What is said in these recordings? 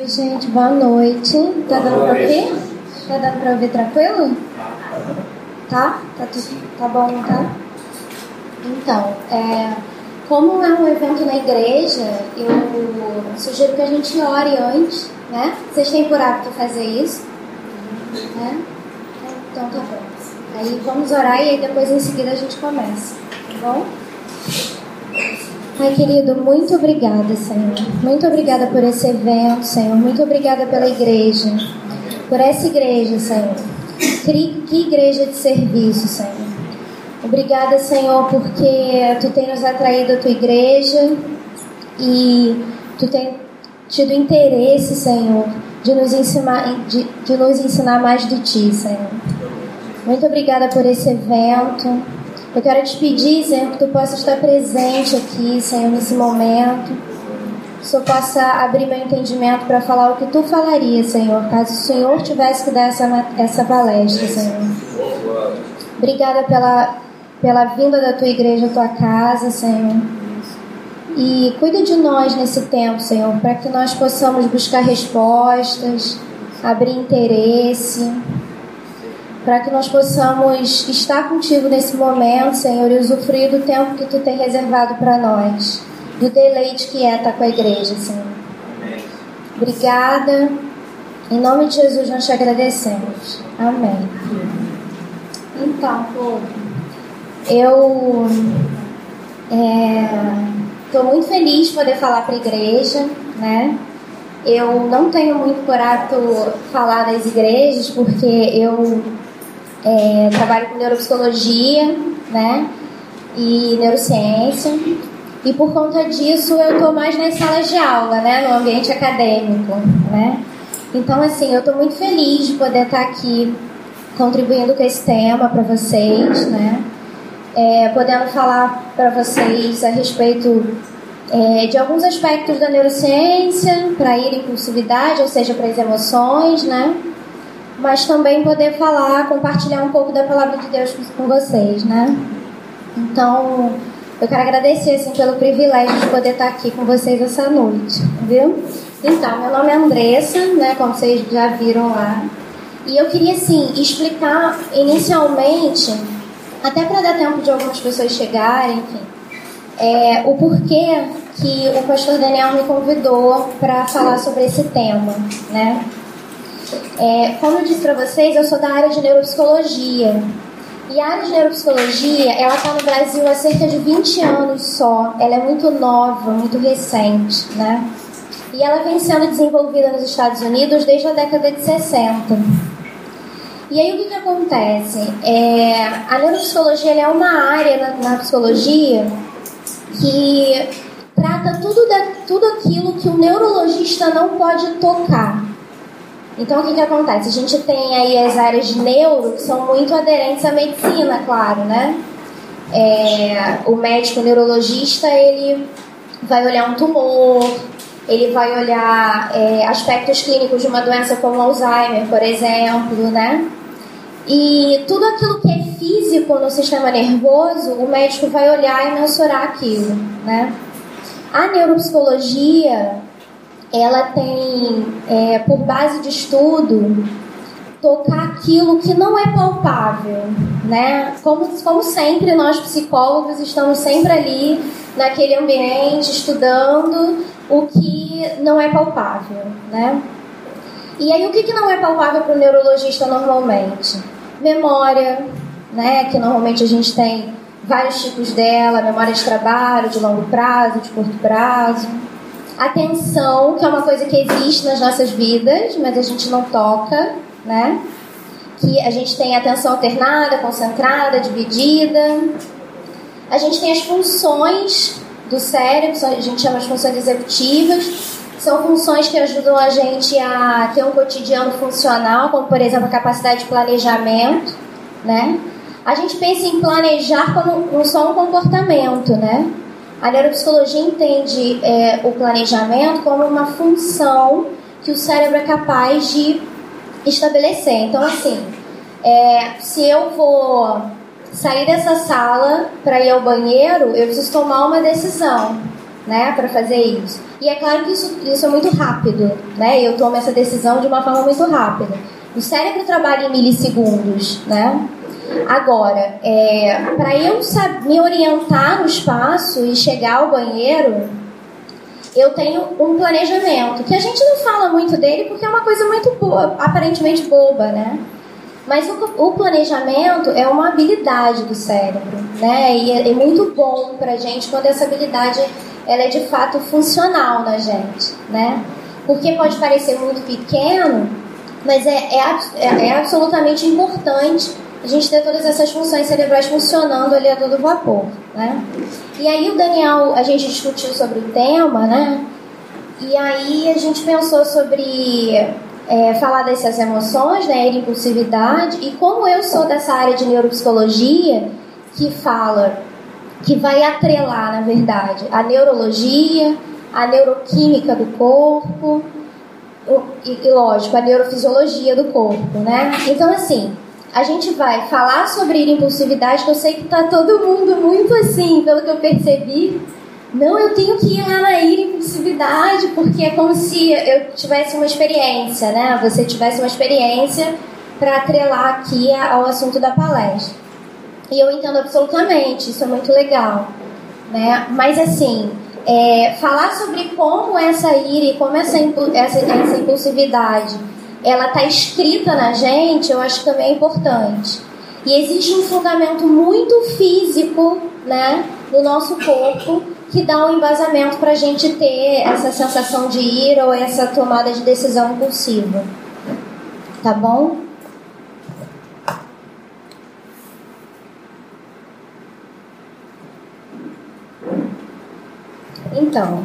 Oi, gente, boa noite. Tá dando pra ouvir? Tá dando pra ouvir tranquilo? Tá? Tá, tudo, tá bom, tá? Então, é, como é um evento na igreja, eu sugiro que a gente ore antes, né? Vocês têm por hábito fazer isso? Né? Então tá bom. Aí vamos orar e aí depois em seguida a gente começa, tá bom? Ai, querido, muito obrigada, Senhor. Muito obrigada por esse evento, Senhor. Muito obrigada pela igreja. Por essa igreja, Senhor. Que, igreja de serviço, Senhor. Obrigada, Senhor, porque tu tem nos atraído a tua igreja e tu tem tido interesse, Senhor, de nos ensinar, de, de nos ensinar mais de ti, Senhor. Muito obrigada por esse evento. Eu quero te pedir, Senhor, que tu possa estar presente aqui, Senhor, nesse momento. Que o Senhor possa abrir meu entendimento para falar o que tu falaria, Senhor, caso o Senhor tivesse que dar essa, essa palestra, Senhor. Obrigada pela, pela vinda da tua igreja à tua casa, Senhor. E cuida de nós nesse tempo, Senhor, para que nós possamos buscar respostas, abrir interesse para que nós possamos estar contigo nesse momento, Senhor, e usufruir do tempo que tu tem reservado para nós, do deleite que é estar com a igreja, Senhor. Obrigada. Em nome de Jesus nós te agradecemos. Amém. Então, povo, eu estou é, muito feliz de poder falar para a igreja, né? Eu não tenho muito por hábito falar das igrejas, porque eu é, trabalho com neuropsicologia, né? E neurociência. E por conta disso eu estou mais nas salas de aula, né? No ambiente acadêmico, né? Então, assim, eu estou muito feliz de poder estar aqui contribuindo com esse tema para vocês, né? É, podendo falar para vocês a respeito é, de alguns aspectos da neurociência para ir impulsividade, ou seja, para as emoções, né? Mas também poder falar, compartilhar um pouco da palavra de Deus com vocês, né? Então, eu quero agradecer assim, pelo privilégio de poder estar aqui com vocês essa noite, viu? Então, meu nome é Andressa, né, como vocês já viram lá. E eu queria, assim, explicar inicialmente, até para dar tempo de algumas pessoas chegarem, enfim, é, o porquê que o pastor Daniel me convidou para falar sobre esse tema, né? É, como eu disse para vocês, eu sou da área de neuropsicologia. E a área de neuropsicologia, ela está no Brasil há cerca de 20 anos só. Ela é muito nova, muito recente, né? E ela vem sendo desenvolvida nos Estados Unidos desde a década de 60. E aí o que, que acontece? É, a neuropsicologia é uma área na, na, psicologia que trata tudo, da, tudo aquilo que o neurologista não pode tocar. Então, o que, que acontece? A gente tem aí as áreas de neuro que são muito aderentes à medicina, claro, né? É, o médico neurologista, ele vai olhar um tumor, ele vai olhar é, aspectos clínicos de uma doença como Alzheimer, por exemplo, né? E tudo aquilo que é físico no sistema nervoso, o médico vai olhar e mensurar aquilo, né? A neuropsicologia, ela tem é, por base de estudo tocar aquilo que não é palpável, né? Como, como sempre, nós psicólogos estamos sempre ali naquele ambiente estudando o que não é palpável, né? E aí o que, que não é palpável para o neurologista normalmente? Memória, né? Que normalmente a gente tem vários tipos dela, memória de trabalho, de longo prazo, de curto prazo Atenção, que é uma coisa que existe nas nossas vidas, mas a gente não toca, né? Que a gente tem atenção alternada, concentrada, dividida. A gente tem as funções do cérebro, a gente chama de funções executivas. São funções que ajudam a gente a ter um cotidiano funcional, como por exemplo a capacidade de planejamento, né? A gente pensa em planejar como só um comportamento, né? A neuropsicologia entende é, o planejamento como uma função que o cérebro é capaz de estabelecer. Então, assim, é, se eu vou sair dessa sala para ir ao banheiro, eu preciso tomar uma decisão. né, para fazer isso. E é claro que isso, isso é muito rápido, né? Eu tomo essa decisão de uma forma muito rápida. O cérebro trabalha em milissegundos, né? Agora, é, para eu me orientar no espaço e chegar ao banheiro, eu tenho um planejamento, que a gente não fala muito dele porque é uma coisa muito boa, aparentemente boba, né? Mas o, o planejamento é uma habilidade do cérebro, né? E é, é muito bom pra gente quando essa habilidade ela é de fato funcional na gente, né? Porque pode parecer muito pequeno, mas é, é, é absolutamente importante a gente ter todas essas funções cerebrais funcionando ali a todo vapor, né? E aí o Daniel, a gente discutiu sobre o tema, né? E aí a gente pensou sobre é, falar dessas emoções, né? A impulsividade e como eu sou dessa área de neuropsicologia que fala que vai atrelar, na verdade, a neurologia, a neuroquímica do corpo e, e lógico, a neurofisiologia do corpo, né? Então assim, a gente vai falar sobre impulsividade, que eu sei que tá todo mundo muito assim, pelo que eu percebi. Não, eu tenho que ir lá na impulsividade, porque é como se eu tivesse uma experiência, né? Você tivesse uma experiência para atrelar aqui ao assunto da palestra. E eu entendo absolutamente, isso é muito legal, né? Mas assim, é, falar sobre como essa ira e como essa, essa, essa impulsividade ela está escrita na gente, eu acho que também é importante. E existe um fundamento muito físico, né, no nosso corpo que dá um embasamento para a gente ter essa sensação de ira ou essa tomada de decisão impulsiva. Tá bom? Então,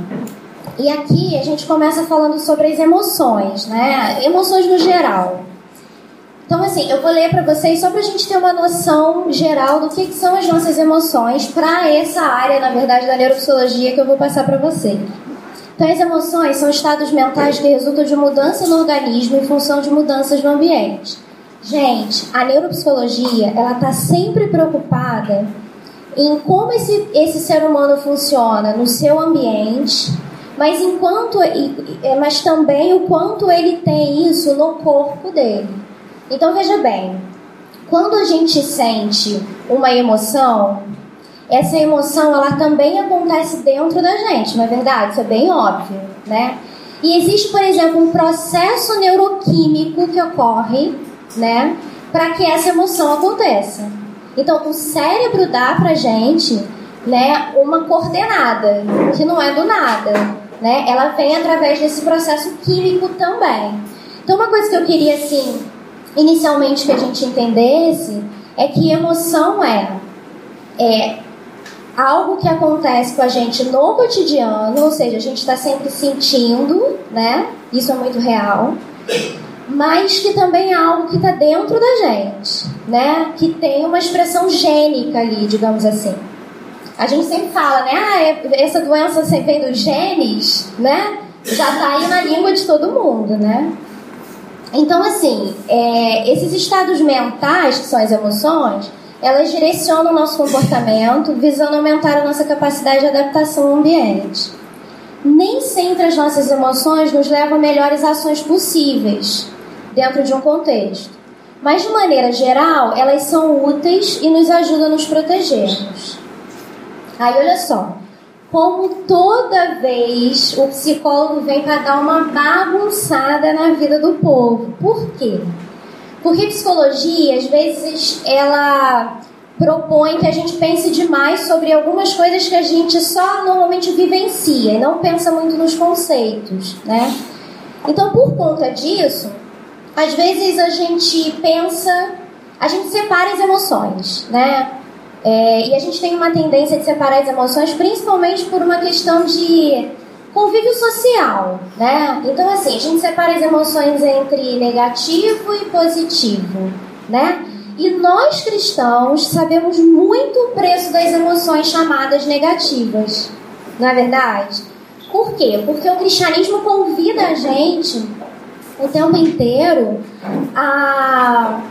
e aqui a gente começa falando sobre as emoções, né? Emoções no geral. Então, assim, eu vou ler para vocês só para a gente ter uma noção geral do que, são as nossas emoções para essa área, na verdade, da neuropsicologia que eu vou passar para vocês. Então, as emoções são estados mentais que resultam de mudança no organismo em função de mudanças no ambiente. Gente, a neuropsicologia, ela está sempre preocupada em como esse, esse ser humano funciona no seu ambiente mas enquanto mas também o quanto ele tem isso no corpo dele. Então veja bem, quando a gente sente uma emoção, essa emoção ela também acontece dentro da gente, não é verdade? Isso é bem óbvio, né? E existe, por exemplo, um processo neuroquímico que ocorre, né, para que essa emoção aconteça. Então, o cérebro dá pra gente, né, uma coordenada, que não é do nada né? Ela vem através desse processo químico também. Então, uma coisa que eu queria, assim, inicialmente que a gente entendesse é que emoção é, é algo que acontece com a gente no cotidiano, ou seja, a gente está sempre sentindo, né? Isso é muito real. Mas que também é algo que está dentro da gente, né? Que tem uma expressão gênica ali, digamos assim. A gente sempre fala, né? Ah, é, essa doença vem dos genes, né? Já tá aí na língua de todo mundo, né? Então, assim, é, esses estados mentais, que são as emoções, elas direcionam o nosso comportamento, visando aumentar a nossa capacidade de adaptação ao ambiente. Nem sempre as nossas emoções nos levam a melhores ações possíveis dentro de um contexto. Mas, de maneira geral, elas são úteis e nos ajudam a nos protegermos. Aí olha só, como toda vez o psicólogo vem para dar uma bagunçada na vida do povo. Por quê? Porque psicologia, às vezes, ela propõe que a gente pense demais sobre algumas coisas que a gente só normalmente vivencia e não pensa muito nos conceitos, né? Então, por conta disso, às vezes a gente pensa, a gente separa as emoções, né? É, e a gente tem uma tendência de separar as emoções, principalmente por uma questão de convívio social, né? Então, assim, a gente separa as emoções entre negativo e positivo, né? E nós cristãos sabemos muito o preço das emoções chamadas negativas, não é verdade? Por quê? Porque o cristianismo convida a gente o tempo inteiro a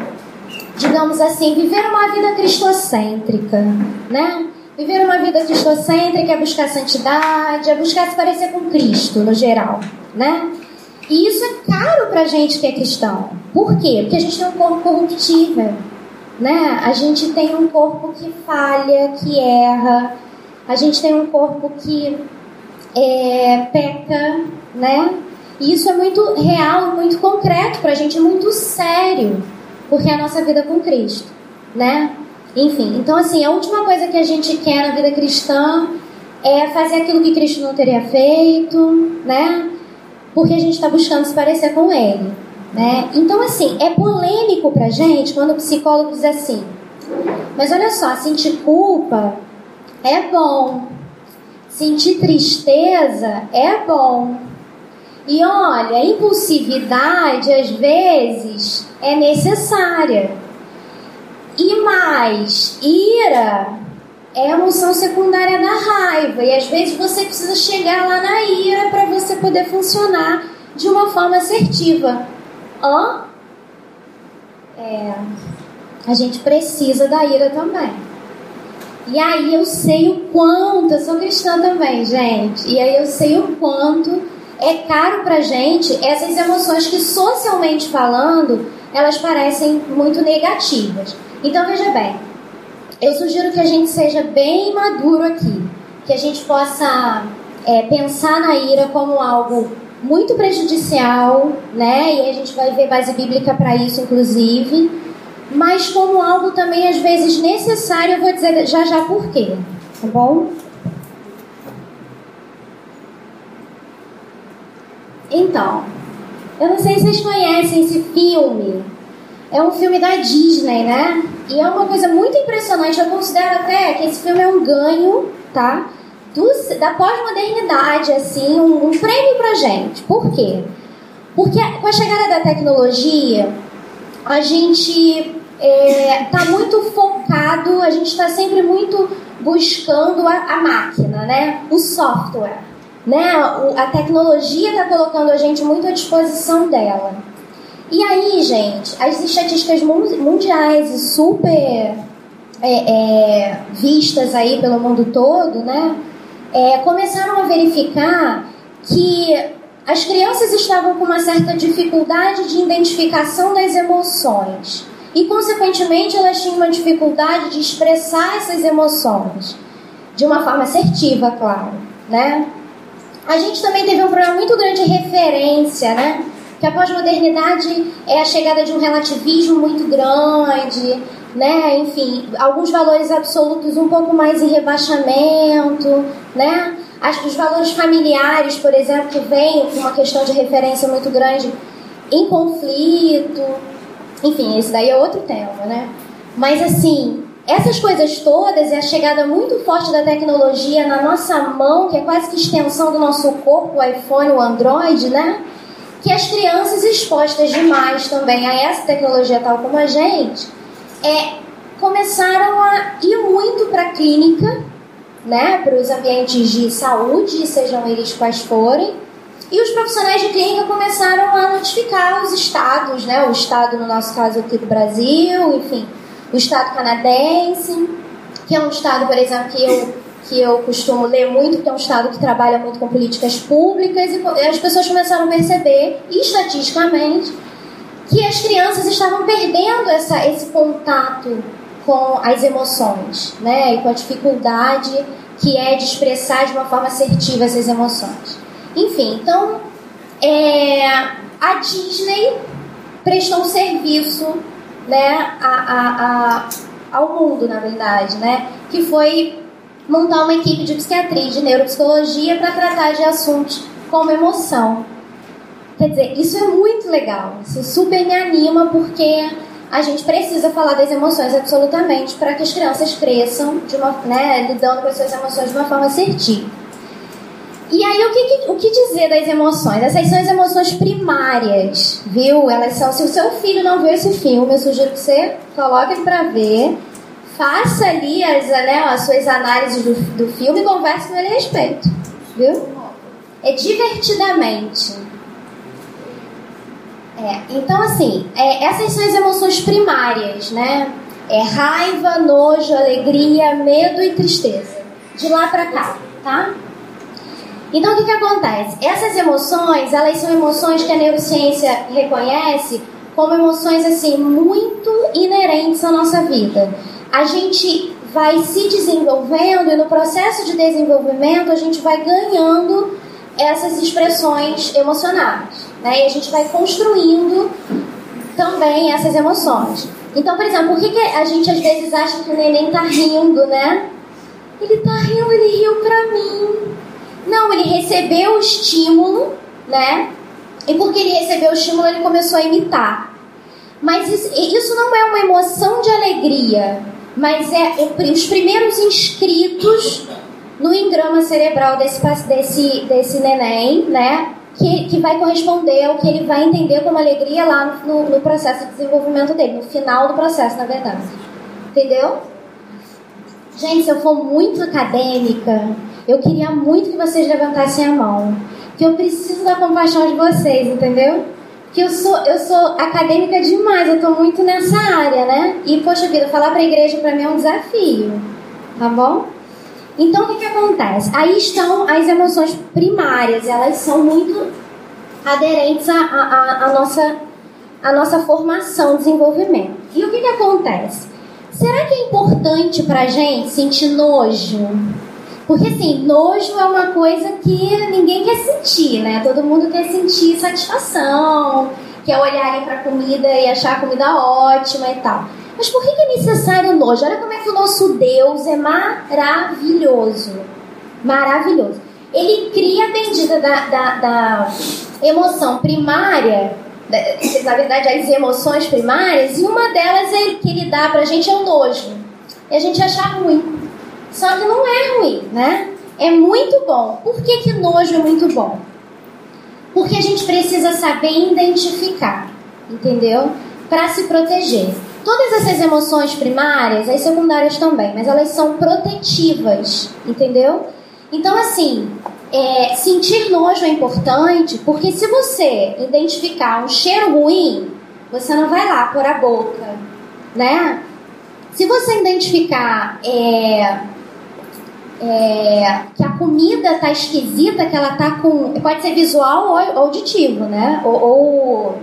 digamos assim, viver uma vida cristocêntrica, né? Viver uma vida cristocêntrica é buscar santidade, é buscar se parecer com Cristo, no geral, né? E isso é caro pra gente que é cristão. Por quê? Porque a gente tem um corpo corruptível, né? A gente tem um corpo que falha, que erra, a gente tem um corpo que é, peca, né? E isso é muito real, muito concreto pra gente, é muito sério, porque é a nossa vida com Cristo, né? Enfim, então assim, a última coisa que a gente quer na vida cristã é fazer aquilo que Cristo não teria feito, né? Porque a gente está buscando se parecer com Ele, né? Então assim, é polêmico pra gente quando o psicólogo diz assim, mas olha só, sentir culpa é bom, sentir tristeza é bom. E olha, impulsividade às vezes é necessária. E mais, ira é a emoção secundária da raiva. E às vezes você precisa chegar lá na ira para você poder funcionar de uma forma assertiva. Hã? É, a gente precisa da ira também. E aí eu sei o quanto, eu sou cristã também, gente. E aí eu sei o quanto é caro pra gente essas emoções que socialmente falando, elas parecem muito negativas. Então veja bem, eu sugiro que a gente seja bem maduro aqui, que a gente possa é, pensar na ira como algo muito prejudicial, né? E a gente vai ver base bíblica para isso, inclusive, mas como algo também às vezes necessário. Eu vou dizer já já por quê, tá bom? Então, eu não sei se vocês conhecem esse filme é um filme da Disney, né? E é uma coisa muito impressionante. Eu considero até que esse filme é um ganho, tá? Do, da pós-modernidade, assim, um, um prêmio pra gente. Por quê? Porque com a chegada da tecnologia, a gente é, tá muito focado, a gente está sempre muito buscando a, a, máquina, né? O software. Né? A tecnologia está colocando a gente muito à disposição dela. E aí, gente, as estatísticas mundiais e super é, é, vistas aí pelo mundo todo, né, é, começaram a verificar que as crianças estavam com uma certa dificuldade de identificação das emoções e, consequentemente, elas tinham uma dificuldade de expressar essas emoções de uma forma assertiva, claro, né? A gente também teve um problema muito grande de referência, né? que a pós-modernidade é a chegada de um relativismo muito grande, né? Enfim, alguns valores absolutos um pouco mais em rebaixamento, né? Que os valores familiares, por exemplo, que vêm com uma questão de referência muito grande em conflito. Enfim, esse daí é outro tema, né? Mas assim, essas coisas todas e a chegada muito forte da tecnologia na nossa mão, que é quase que extensão do nosso corpo, o iPhone, o Android, né? que as crianças expostas demais também a essa tecnologia, tal como a gente, é, começaram a ir muito para a clínica, né, para os ambientes de saúde, sejam eles quais forem, e os profissionais de clínica começaram a notificar os estados, né, o estado, no nosso caso aqui do Brasil, enfim, o estado canadense, que é um estado, por exemplo, que eu que eu costumo ler muito, que é um estado que trabalha muito com políticas públicas, e as pessoas começaram a perceber, estatisticamente, que as crianças estavam perdendo essa, esse contato com as emoções, né? E com a dificuldade que é de expressar de uma forma assertiva essas emoções. Enfim, então, é, a Disney prestou um serviço né, a, a, a, ao mundo, na verdade, né? Que foi montar uma equipe de psiquiatria e de neuropsicologia para tratar de assuntos como emoção. Quer dizer, isso é muito legal, isso super me anima porque a gente precisa falar das emoções absolutamente para que as crianças cresçam de uma, né, lidando com as suas emoções de uma forma assertiva. E aí, o que, o que dizer das emoções? Essas são as emoções primárias, viu? Elas são. Se o seu filho não viu esse filme, eu sugiro que você coloque para ver faça ali as, né, as suas análises do, do filme e converse com ele a respeito. Viu? É divertidamente. É, então, assim, é, essas são as emoções primárias, né? É raiva, nojo, alegria, medo e tristeza. De lá para cá, tá? Então o que, que acontece? Essas emoções, elas são emoções que a neurociência reconhece como emoções assim muito inerentes à nossa vida. A gente vai se desenvolvendo e no processo de desenvolvimento a gente vai ganhando essas expressões emocionais, né? E a gente vai construindo também essas emoções. Então, por exemplo, por que, que a gente às vezes acha que o neném tá rindo, né? Ele tá rindo, ele riu pra mim. Não, ele recebeu o estímulo, né? E porque ele recebeu o estímulo, ele começou a imitar. Mas isso, não é uma emoção de alegria, mas é os primeiros inscritos no engrama cerebral desse, desse, desse neném, né? Que, que vai corresponder ao que ele vai entender como alegria lá no, no processo de desenvolvimento dele, no final do processo, na verdade. Entendeu? Gente, se eu for muito acadêmica, eu queria muito que vocês levantassem a mão. Que eu preciso da compaixão de vocês, entendeu? Que eu sou, eu sou acadêmica demais, eu tô muito nessa área, né? E, poxa vida, falar pra igreja pra mim é um desafio. Tá bom? Então, o que, que acontece? Aí estão as emoções primárias, elas são muito aderentes à, à nossa, à nossa formação, desenvolvimento. E o que, que acontece? Será que é importante pra gente sentir nojo? Porque assim, nojo é uma coisa que ninguém quer sentir, né? Todo mundo quer sentir satisfação, quer olhar para comida e achar a comida ótima e tal. Mas por que é necessário nojo? Olha como é que o nosso Deus é maravilhoso. Maravilhoso. Ele cria a medida da, da, da emoção primária, na verdade, as emoções primárias, e uma delas é que ele dá pra gente é o nojo. E a gente acha ruim. Só que não é ruim, né? É muito bom. Por que, que nojo é muito bom? Porque a gente precisa saber identificar, entendeu? Para se proteger. Todas essas emoções primárias, as secundárias também, mas elas são protetivas, entendeu? Então, assim, é, sentir nojo é importante porque se você identificar um cheiro ruim, você não vai lá por a boca, né? Se você identificar é, é, que a comida tá esquisita, que ela tá com. Pode ser visual ou auditivo, né? Ou, ou,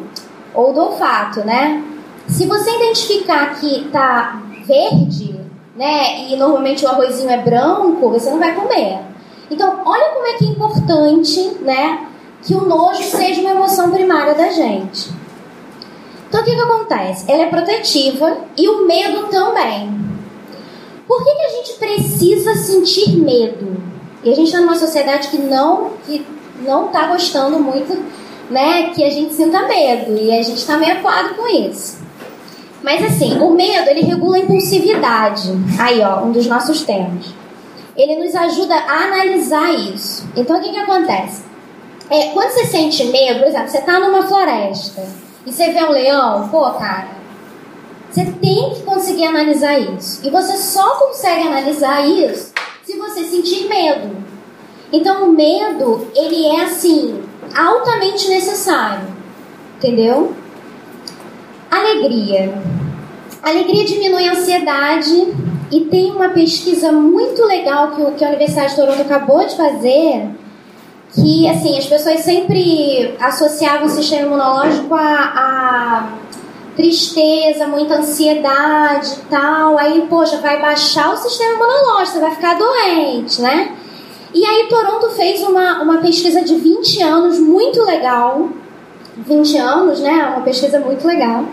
ou do olfato, né? Se você identificar que tá verde, né? E normalmente o arrozinho é branco, você não vai comer. Então, olha como é que é importante, né? Que o nojo seja uma emoção primária da gente. Então, o que, que acontece? Ela é protetiva e o medo também. Por que, que a gente precisa sentir medo? E a gente está numa sociedade que não que não está gostando muito, né, que a gente sinta medo e a gente está meio aquado com isso. Mas assim, o medo ele regula a impulsividade. Aí, ó, um dos nossos temas. Ele nos ajuda a analisar isso. Então, o que que acontece? É, quando você sente medo, por exemplo, você está numa floresta e você vê um leão, pô, cara, você tem que conseguir analisar isso. E você só consegue analisar isso se você sentir medo. Então o medo, ele é assim, altamente necessário. Entendeu? Alegria. Alegria diminui a ansiedade e tem uma pesquisa muito legal que, que a Universidade de Toronto acabou de fazer que assim as pessoas sempre associavam o sistema imunológico a, a tristeza, muita ansiedade e tal. Aí, poxa, vai baixar o sistema imunológico, você vai ficar doente, né? E aí, Toronto fez uma, uma pesquisa de 20 anos muito legal. 20 anos, né? Uma pesquisa muito legal.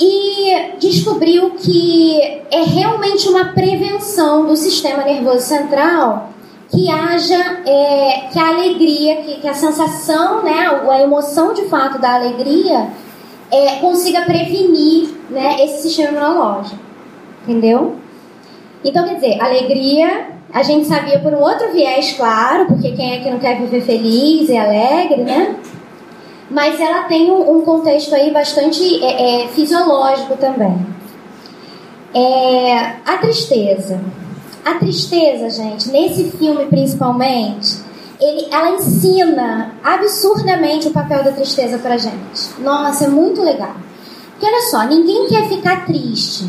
E descobriu que é realmente uma prevenção do sistema nervoso central que haja é, que a alegria, que, que a sensação, né, a emoção de fato da alegria é, consiga prevenir né, esse sistema imunológico. Entendeu? Então, quer dizer, alegria, a gente sabia por um outro viés, claro, porque quem é que não quer viver feliz e alegre, né? Mas ela tem um, um contexto aí bastante é, é, fisiológico também. É, a tristeza. A tristeza, gente, nesse filme principalmente, ele, ela ensina absurdamente o papel da tristeza pra gente. Nossa, é muito legal. Porque olha só, ninguém quer ficar triste.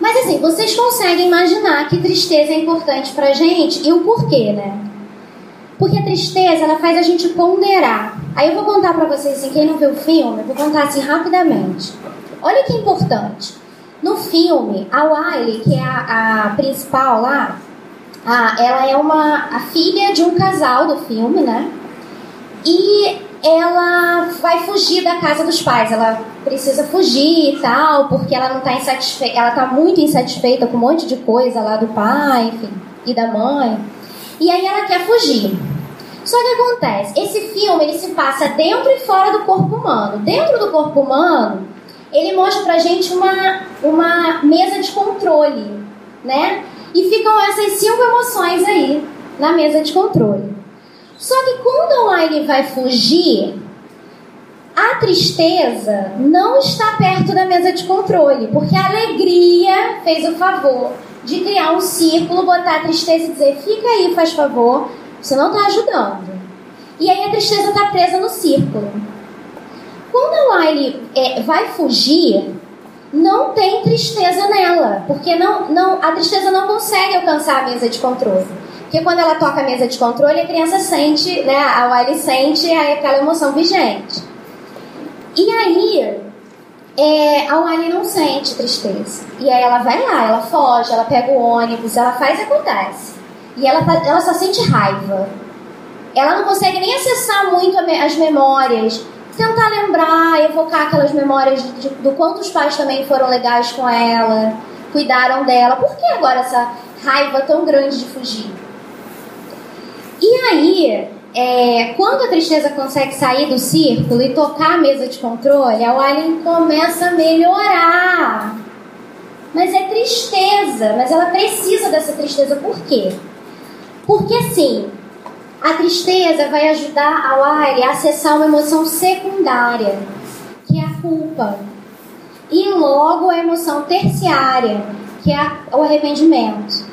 Mas assim, vocês conseguem imaginar que tristeza é importante pra gente e o porquê, né? Porque a tristeza, ela faz a gente ponderar. Aí eu vou contar pra vocês, assim, quem não viu o filme, eu vou contar assim rapidamente. Olha que importante. No filme, a Wiley, que é a, a principal lá, a, ela é uma a filha de um casal do filme, né? E ela vai fugir da casa dos pais. Ela precisa fugir e tal, porque ela não tá insatisfeita, ela tá muito insatisfeita com um monte de coisa lá do pai, enfim, e da mãe. E aí ela quer fugir. Só que acontece, esse filme ele se passa dentro e fora do corpo humano. Dentro do corpo humano, ele mostra pra gente uma, uma mesa de controle, né? E ficam essas cinco emoções aí na mesa de controle. Só que quando a Wiley vai fugir, a tristeza não está perto da mesa de controle, porque a alegria fez o favor de criar um círculo, botar a tristeza e dizer: fica aí, faz favor, você não está ajudando. E aí a tristeza está presa no círculo. Quando a Wiley é, vai fugir, não tem tristeza nela, porque não, não, a tristeza não consegue alcançar a mesa de controle. Porque quando ela toca a mesa de controle, a criança sente, né? A Wiley sente aquela emoção vigente. E aí, é, a Wiley não sente tristeza. E aí ela vai lá, ela foge, ela pega o ônibus, ela faz e acontece. E ela, tá, ela só sente raiva. Ela não consegue nem acessar muito as memórias, tentar lembrar, evocar aquelas memórias de, de, do quanto os pais também foram legais com ela, cuidaram dela. Por que agora essa raiva tão grande de fugir? E aí, é, quando a tristeza consegue sair do círculo e tocar a mesa de controle, a Wiley começa a melhorar. Mas é tristeza, mas ela precisa dessa tristeza. Por quê? Porque assim, a tristeza vai ajudar a Wiley a acessar uma emoção secundária, que é a culpa. E logo a emoção terciária, que é o arrependimento.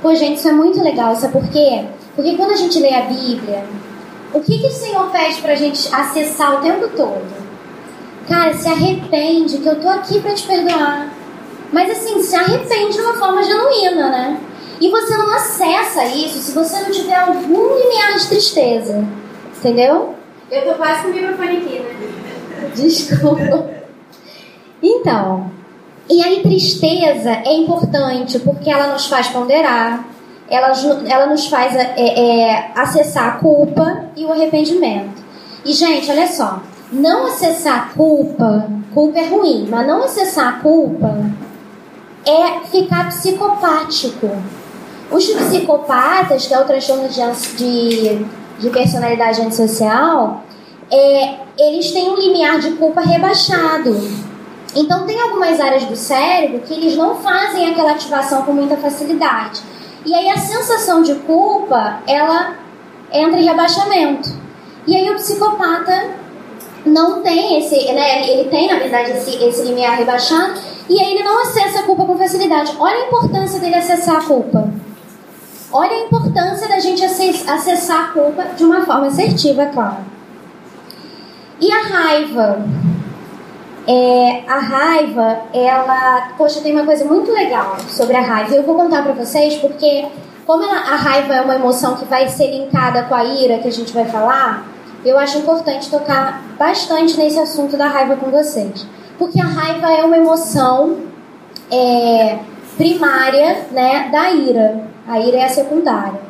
Pô, gente, isso é muito legal, sabe por quê? Porque quando a gente lê a Bíblia, o que, que o Senhor pede pra gente acessar o tempo todo? Cara, se arrepende, que eu tô aqui para te perdoar. Mas assim, se arrepende de uma forma genuína, né? E você não acessa isso se você não tiver algum limiar de tristeza. Entendeu? Eu tô quase com o microfone aqui, né? Desculpa. Então, e aí tristeza é importante porque ela nos faz ponderar, ela, ela nos faz é, é, acessar a culpa e o arrependimento. E, gente, olha só. Não acessar a culpa, culpa é ruim, mas não acessar a culpa é ficar psicopático. Os psicopatas, que é o transtorno de, de, de personalidade antissocial, é, eles têm um limiar de culpa rebaixado. Então, tem algumas áreas do cérebro que eles não fazem aquela ativação com muita facilidade. E aí a sensação de culpa, ela entra em rebaixamento. E aí o psicopata não tem esse, né, ele tem na verdade esse, esse limiar rebaixado e aí ele não acessa a culpa com facilidade. Olha a importância dele acessar a culpa. Olha a importância da gente acessar a culpa de uma forma assertiva, claro. E a raiva? É, a raiva, ela. Poxa, tem uma coisa muito legal sobre a raiva. Eu vou contar pra vocês porque, como ela, a raiva é uma emoção que vai ser linkada com a ira que a gente vai falar, eu acho importante tocar bastante nesse assunto da raiva com vocês. Porque a raiva é uma emoção é, primária né, da ira. A ira é a secundária.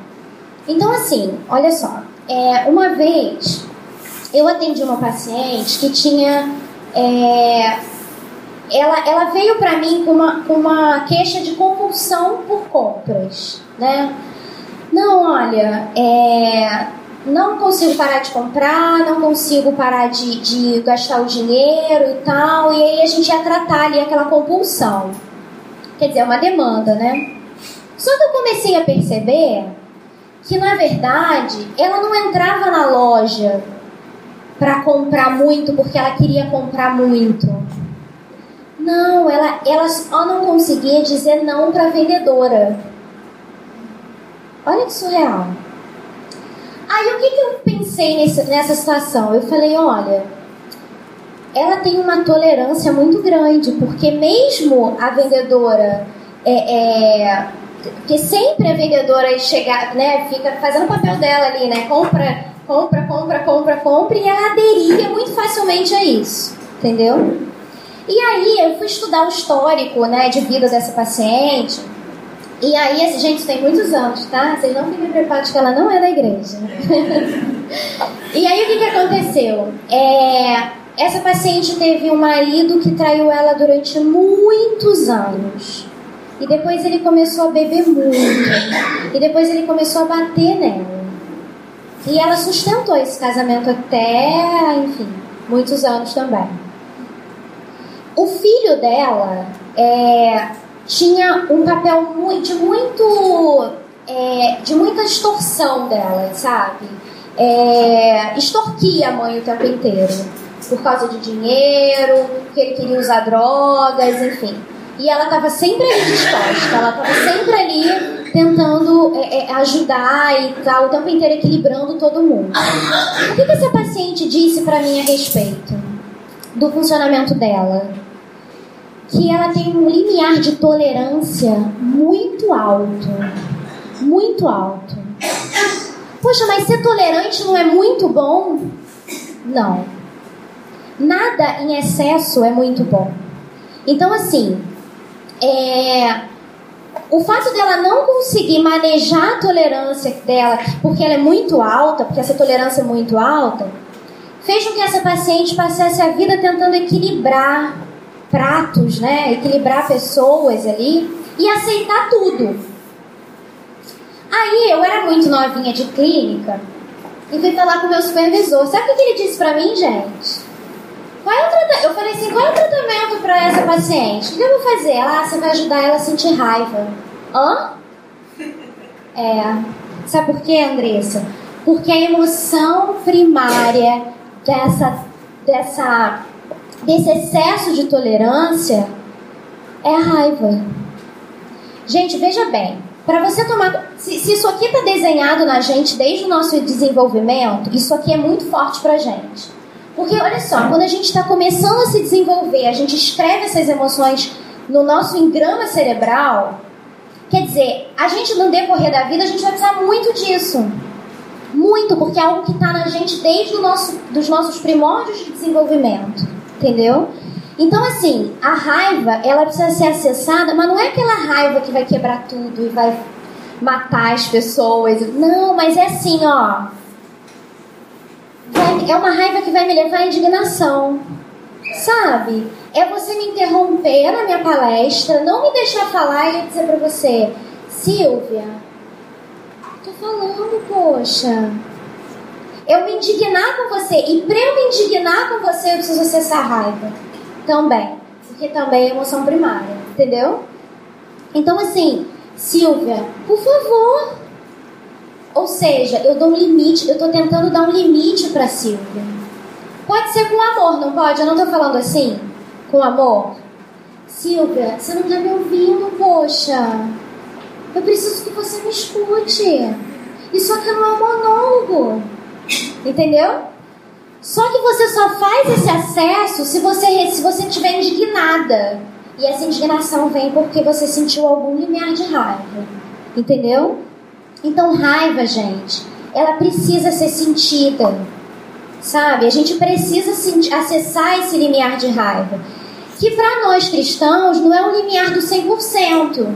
Então, assim, olha só. É, uma vez eu atendi uma paciente que tinha é, ela, ela veio para mim com uma, com uma queixa de compulsão por compras, né? Não, olha, é, não consigo parar de comprar, não consigo parar de, de gastar o dinheiro e tal, e aí a gente ia tratar ali aquela compulsão. Quer dizer, é uma demanda, né? Só que eu comecei a perceber que, na verdade, ela não entrava na loja para comprar muito porque ela queria comprar muito. Não, ela, ela só não conseguia dizer não para a vendedora. Olha que surreal. Aí o que, que eu pensei nesse, nessa situação? Eu falei, olha, ela tem uma tolerância muito grande, porque mesmo a vendedora é, é porque sempre a vendedora chega, né, fica fazendo o papel dela ali, né? Compra, compra, compra, compra, compra, e ela aderia muito facilmente a isso, entendeu? E aí eu fui estudar o histórico, né, de vida dessa paciente. E aí, esse, gente, tem muitos anos, tá? Vocês não fiquem preocupados que ela não é da igreja. e aí, o que, que aconteceu? É, essa paciente teve um marido que traiu ela durante muitos anos. E depois ele começou a beber muito. E depois ele começou a bater nela. E ela sustentou esse casamento até, enfim, muitos anos também. O filho dela é, tinha um papel de muito. É, de muita extorsão dela, sabe? É, extorquia a mãe o tempo inteiro. Por causa de dinheiro, porque ele queria usar drogas, enfim. E ela estava sempre ali disposta, ela estava sempre ali tentando é, é, ajudar e tal, o tempo inteiro equilibrando todo mundo. O que, que essa paciente disse para mim a respeito do funcionamento dela? Que ela tem um limiar de tolerância muito alto. Muito alto. Poxa, mas ser tolerante não é muito bom? Não. Nada em excesso é muito bom. Então, assim, é, o fato dela não conseguir manejar a tolerância dela, porque ela é muito alta, porque essa tolerância é muito alta, fez com que essa paciente passasse a vida tentando equilibrar pratos, né? Equilibrar pessoas ali e aceitar tudo. Aí eu era muito novinha de clínica e fui falar com o meu supervisor. Sabe o que ele disse pra mim, gente? Qual é o tratamento? Eu falei assim, qual é o tratamento para essa paciente? O que eu vou fazer? Ela, ah, você vai ajudar ela a sentir raiva. Hã? É. Sabe por quê, Andressa? Porque a emoção primária dessa, dessa, desse excesso de tolerância é a raiva. Gente, veja bem. Para você tomar. Se, se isso aqui está desenhado na gente desde o nosso desenvolvimento, isso aqui é muito forte para gente. Porque olha só, quando a gente está começando a se desenvolver, a gente escreve essas emoções no nosso engrama cerebral, quer dizer, a gente no decorrer da vida a gente vai precisar muito disso. Muito, porque é algo que está na gente desde o nosso, dos nossos primórdios de desenvolvimento. Entendeu? Então, assim, a raiva, ela precisa ser acessada, mas não é aquela raiva que vai quebrar tudo e vai matar as pessoas. Não, mas é assim, ó vai, é uma raiva que vai me levar à indignação. Sabe? É você me interromper na minha palestra, não me deixar falar e dizer para você, Silvia, tô falando, poxa. Eu me indignar com você, e para eu me indignar com você, eu preciso acessar a raiva também, porque também é emoção primária, entendeu? Então, assim, Silvia, por favor, ou seja, eu dou um limite, eu estou tentando dar um limite para Silvia. Pode ser com amor, não pode? Eu não estou falando assim? Com amor? Silvia, você não está me ouvindo, poxa. Eu preciso que você me escute. Isso aqui não é um monólogo. Entendeu? Só que você só faz esse acesso se você se você estiver indignada. E essa indignação vem porque você sentiu algum limiar de raiva. Entendeu? Então, raiva, gente, ela precisa ser sentida, sabe? A gente precisa acessar esse limiar de raiva, que para nós cristãos não é um limiar do 100%,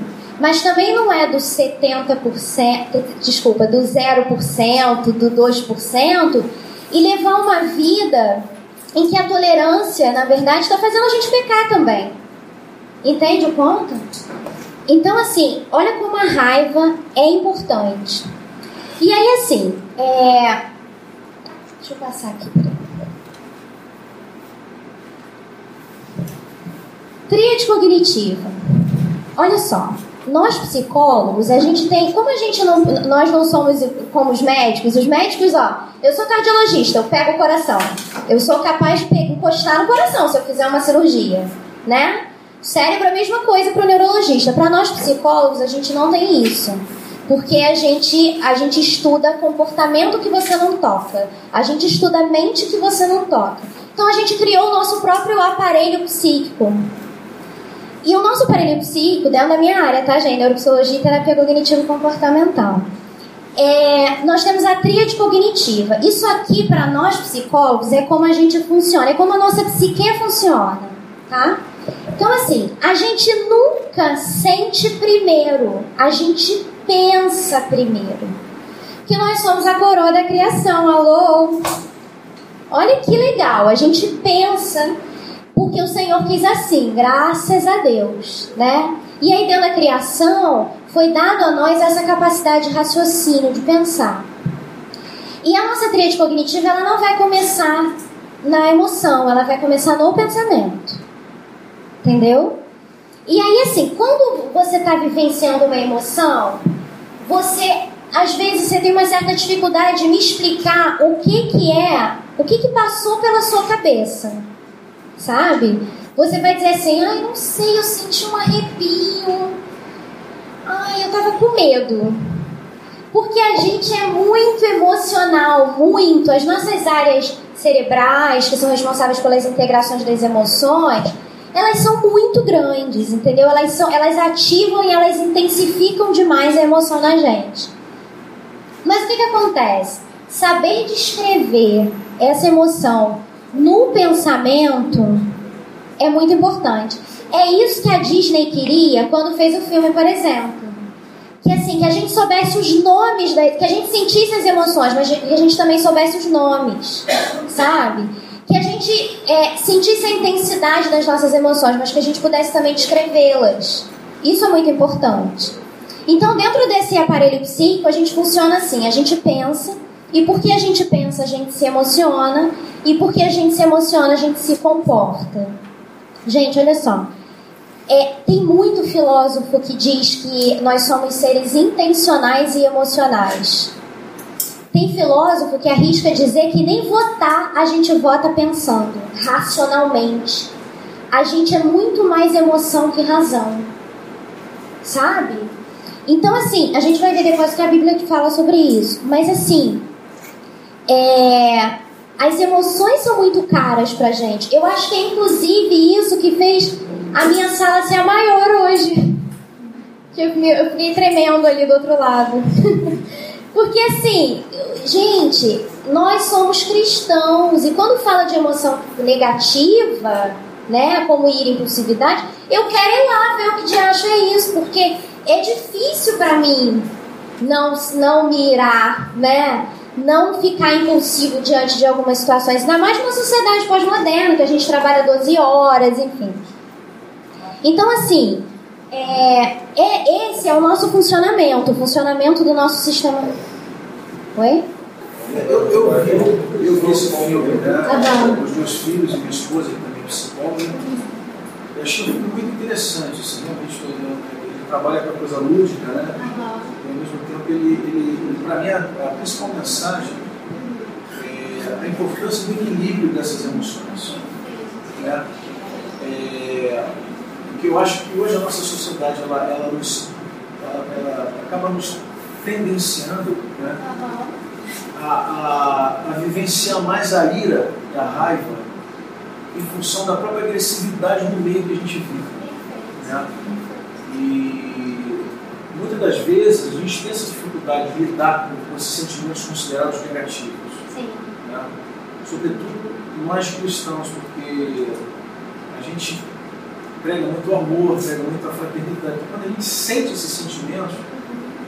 mas também não é do 70%, desculpa, do 0%, do 2%, e levar uma vida em que a tolerância, na verdade, está fazendo a gente pecar também. Entende o ponto? Então, assim, olha como a raiva é importante. E aí, assim, é... deixa eu passar aqui. Tríade cognitiva. Olha só, nós psicólogos, a gente tem, como a gente não, nós não somos como os médicos, os médicos, ó, eu sou cardiologista, eu pego o coração, eu sou capaz de encostar no coração se eu fizer uma cirurgia, né? Cérebro é a mesma coisa para o neurologista. Para nós psicólogos, a gente não tem isso. Porque a gente, a gente estuda comportamento que você não toca. A gente estuda mente que você não toca. Então a gente criou o nosso próprio aparelho psíquico. E o nosso aparelho psíquico, dentro da minha área, tá, gente? Neuropsicologia e terapia cognitivo-comportamental. É, nós temos a tríade cognitiva. Isso aqui, para nós psicólogos, é como a gente funciona, é como a nossa psique funciona, tá? Então, assim, a gente nunca sente primeiro, a gente pensa primeiro. Que nós somos a coroa da criação, alô? Olha que legal, a gente pensa porque o Senhor quis assim, graças a Deus, né? E aí, dentro da criação, foi dado a nós essa capacidade de raciocínio, de pensar. E a nossa tríade cognitiva, ela não vai começar na emoção, ela vai começar no pensamento. Entendeu? E aí, assim, quando você está vivenciando uma emoção, você, às vezes, você tem uma certa dificuldade de me explicar o que que é, o que que passou pela sua cabeça, sabe? Você vai dizer assim, ai, não sei, eu senti um arrepio, ai, eu tava com medo. Porque a gente é muito emocional, muito. As nossas áreas cerebrais, que são responsáveis pelas integrações das emoções, elas são muito grandes, entendeu? Elas, são, elas ativam e elas intensificam demais a emoção na gente. Mas o que, que acontece? Saber descrever essa emoção no pensamento é muito importante. É isso que a Disney queria quando fez o filme, por exemplo. Que assim, que a gente soubesse os nomes, da, que a gente sentisse as emoções, mas que a gente também soubesse os nomes, sabe? Que a gente é, sentisse a intensidade das nossas emoções, mas que a gente pudesse também descrevê-las. Isso é muito importante. Então, dentro desse aparelho psíquico, a gente funciona assim: a gente pensa, e porque a gente pensa, a gente se emociona, e porque a gente se emociona, a gente se comporta. Gente, olha só. É, tem muito filósofo que diz que nós somos seres intencionais e emocionais. Tem filósofo que arrisca dizer que nem votar a gente vota pensando, racionalmente. A gente é muito mais emoção que razão. Sabe? Então, assim, a gente vai ver depois que a Bíblia fala sobre isso. Mas, assim, é, as emoções são muito caras pra gente. Eu acho que é inclusive isso que fez a minha sala ser a maior hoje. Eu fiquei tremendo ali do outro lado. Porque assim, gente, nós somos cristãos e quando fala de emoção negativa, né, como ir impulsividade, eu quero ir lá ver o que de acha é isso, porque é difícil para mim não não me irar, né? Não ficar impulsivo diante de algumas situações, ainda mais numa sociedade pós-moderna, que a gente trabalha 12 horas, enfim. Então, assim, é, é, esse é o nosso funcionamento, o funcionamento do nosso sistema. Oi? Eu, eu, vi, eu vi esse filme, né? Uhum. Os meus filhos e minha esposa, que também é psicóloga, eu achei um filme muito interessante, assim, realmente ele, ele trabalha com a coisa lúdica, né? Uhum. E ao mesmo tempo ele, ele, ele para mim, a, a, principal mensagem é a importância do equilíbrio dessas emoções. Né? É, porque eu acho que hoje a nossa sociedade ela, ela, nos, ela, ela acaba nos tendenciando né, a, a, a, vivenciar mais a ira e a raiva em função da própria agressividade no meio que a gente vive. Né? E muitas das vezes a gente tem essa dificuldade de lidar com, esses sentimentos considerados negativos. Né? Sobretudo nós cristãos, porque a gente prega muito amor, prega muito a fraternidade. Então, quando a gente sente esses sentimentos,